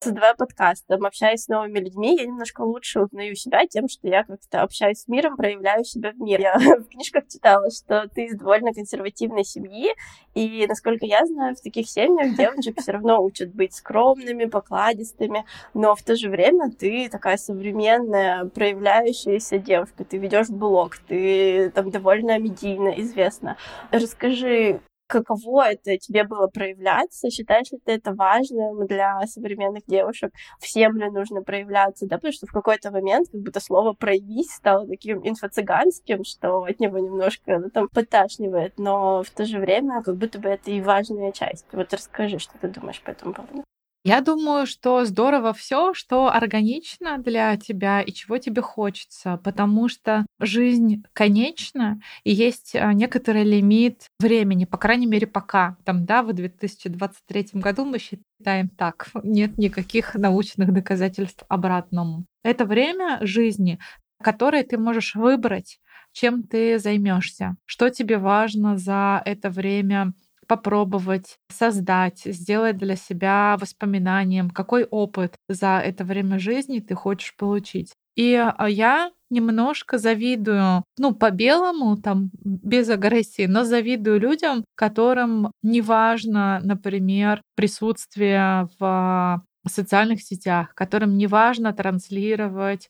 [SPEAKER 3] создавая подкаст, там, общаясь с новыми людьми, я немножко лучше узнаю себя тем, что я как-то общаюсь с миром, проявляю себя в мире. Я в книжках читала, что ты из довольно консервативной семьи, и, насколько я знаю, в таких семьях девочек все равно учат быть скромными, покладистыми, но в то же время ты такая современная, проявляющаяся девушка, ты ведешь блог, ты там довольно медийно известна. Расскажи, каково это тебе было проявляться? Считаешь ли ты это важным для современных девушек? Всем ли нужно проявляться? Да, потому что в какой-то момент как будто слово «проявись» стало таким инфо-цыганским, что от него немножко ну, там поташнивает, но в то же время как будто бы это и важная часть. Вот расскажи, что ты думаешь по этому поводу.
[SPEAKER 1] Я думаю, что здорово все, что органично для тебя и чего тебе хочется, потому что жизнь конечна, и есть а, некоторый лимит времени, по крайней мере, пока. Там, да, в 2023 году мы считаем так. Нет никаких научных доказательств обратному. Это время жизни, которое ты можешь выбрать, чем ты займешься, что тебе важно за это время попробовать создать, сделать для себя воспоминанием, какой опыт за это время жизни ты хочешь получить. И а, я немножко завидую, ну, по-белому, там, без агрессии, но завидую людям, которым неважно, например, присутствие в социальных сетях, которым неважно транслировать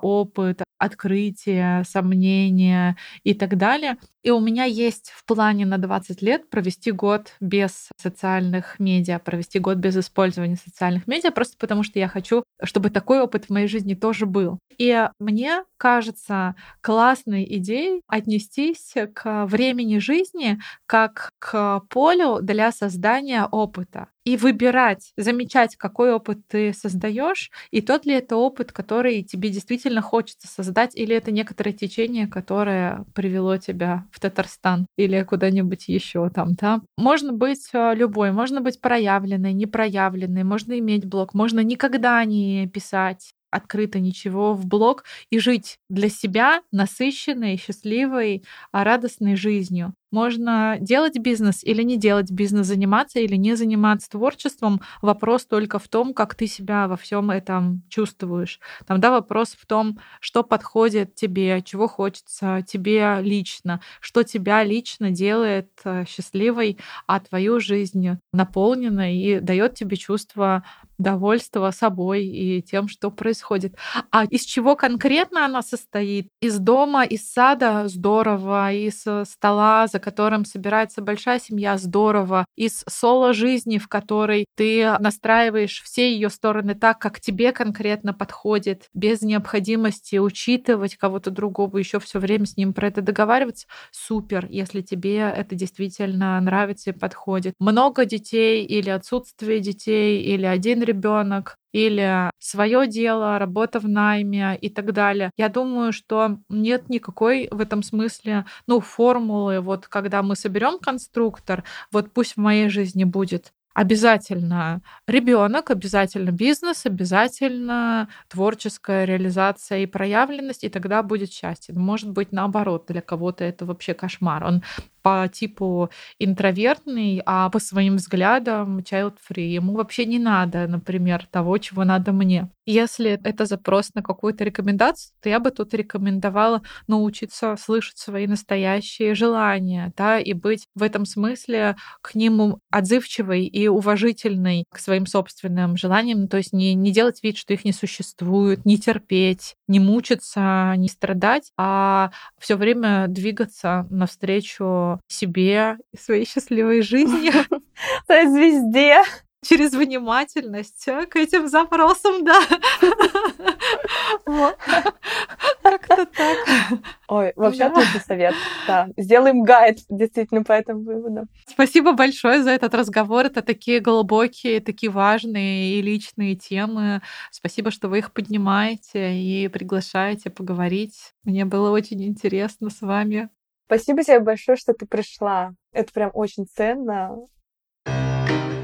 [SPEAKER 1] опыт, открытия, сомнения и так далее. И у меня есть в плане на 20 лет провести год без социальных медиа, провести год без использования социальных медиа, просто потому что я хочу, чтобы такой опыт в моей жизни тоже был. И мне кажется классной идеей отнестись к времени жизни как к полю для создания опыта и выбирать, замечать, какой опыт ты создаешь, и тот ли это опыт, который тебе действительно хочется создать, или это некоторое течение, которое привело тебя в Татарстан или куда-нибудь еще там, да. Можно быть э, любой, можно быть проявленной, непроявленной, можно иметь блог, можно никогда не писать открыто ничего в блог и жить для себя насыщенной, счастливой, а, радостной жизнью. Можно делать бизнес или не делать бизнес, заниматься или не заниматься творчеством. Вопрос только в том, как ты себя во всем этом чувствуешь. Там, да, вопрос в том, что подходит тебе, чего хочется тебе лично, что тебя лично делает э, счастливой, а твою жизнь наполнена и дает тебе чувство довольства собой и тем, что происходит. А из чего конкретно она состоит? Из дома, из сада здорово, из стола, за которым собирается большая семья здорово, из соло-жизни, в которой ты настраиваешь все ее стороны так, как тебе конкретно подходит, без необходимости учитывать кого-то другого, еще все время с ним про это договариваться. Супер, если тебе это действительно нравится и подходит. Много детей или отсутствие детей, или один ребенок, или свое дело, работа в найме и так далее. Я думаю, что нет никакой в этом смысле, ну, формулы, вот когда мы соберем конструктор, вот пусть в моей жизни будет обязательно ребенок, обязательно бизнес, обязательно творческая реализация и проявленность, и тогда будет счастье. Может быть, наоборот, для кого-то это вообще кошмар. Он по типу интровертный, а по своим взглядам child-free. Ему вообще не надо, например, того, чего надо мне. Если это запрос на какую-то рекомендацию, то я бы тут рекомендовала научиться слышать свои настоящие желания, да, и быть в этом смысле к ним отзывчивой и уважительной к своим собственным желаниям, то есть не, не делать вид, что их не существует, не терпеть, не мучиться, не страдать, а все время двигаться навстречу себе и своей счастливой жизни.
[SPEAKER 2] Звезде
[SPEAKER 1] через внимательность к этим запросам, да. Как-то так.
[SPEAKER 2] Ой, вообще отличный совет. Да. Сделаем гайд действительно по этому выводу.
[SPEAKER 1] Спасибо большое за этот разговор. Это такие глубокие, такие важные и личные темы. Спасибо, что вы их поднимаете и приглашаете поговорить. Мне было очень интересно с вами.
[SPEAKER 2] Спасибо тебе большое, что ты пришла. Это прям очень ценно.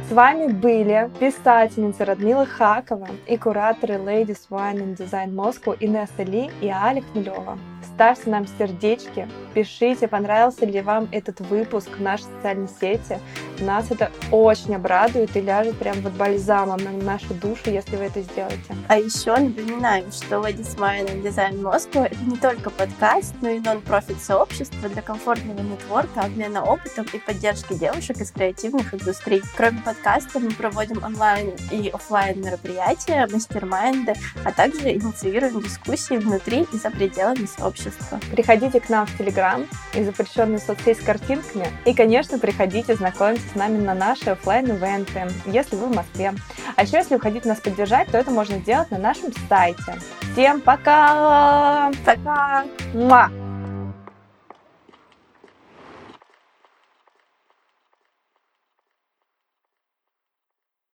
[SPEAKER 2] С вами были писательница Радмила Хакова и кураторы Ladies Wine and Design Moscow Инесса Ли и Аля Хмелева ставьте нам сердечки, пишите, понравился ли вам этот выпуск в нашей социальной сети. Нас это очень обрадует и ляжет прям вот бальзамом на нашу душу, если вы это сделаете.
[SPEAKER 3] А еще напоминаем, что Ladies Wine and Design Moscow — это не только подкаст, но и нон-профит сообщество для комфортного нетворка, обмена опытом и поддержки девушек из креативных индустрий. Кроме подкаста мы проводим онлайн и офлайн мероприятия, мастер-майнды, а также инициируем дискуссии внутри и за пределами сообщества общества.
[SPEAKER 2] Приходите к нам в Телеграм и запрещенную соцсеть с картинками. И, конечно, приходите знакомиться с нами на наши офлайн ивенты если вы в Москве. А еще, если вы хотите нас поддержать, то это можно сделать на нашем сайте. Всем пока!
[SPEAKER 3] Пока!
[SPEAKER 2] Муа!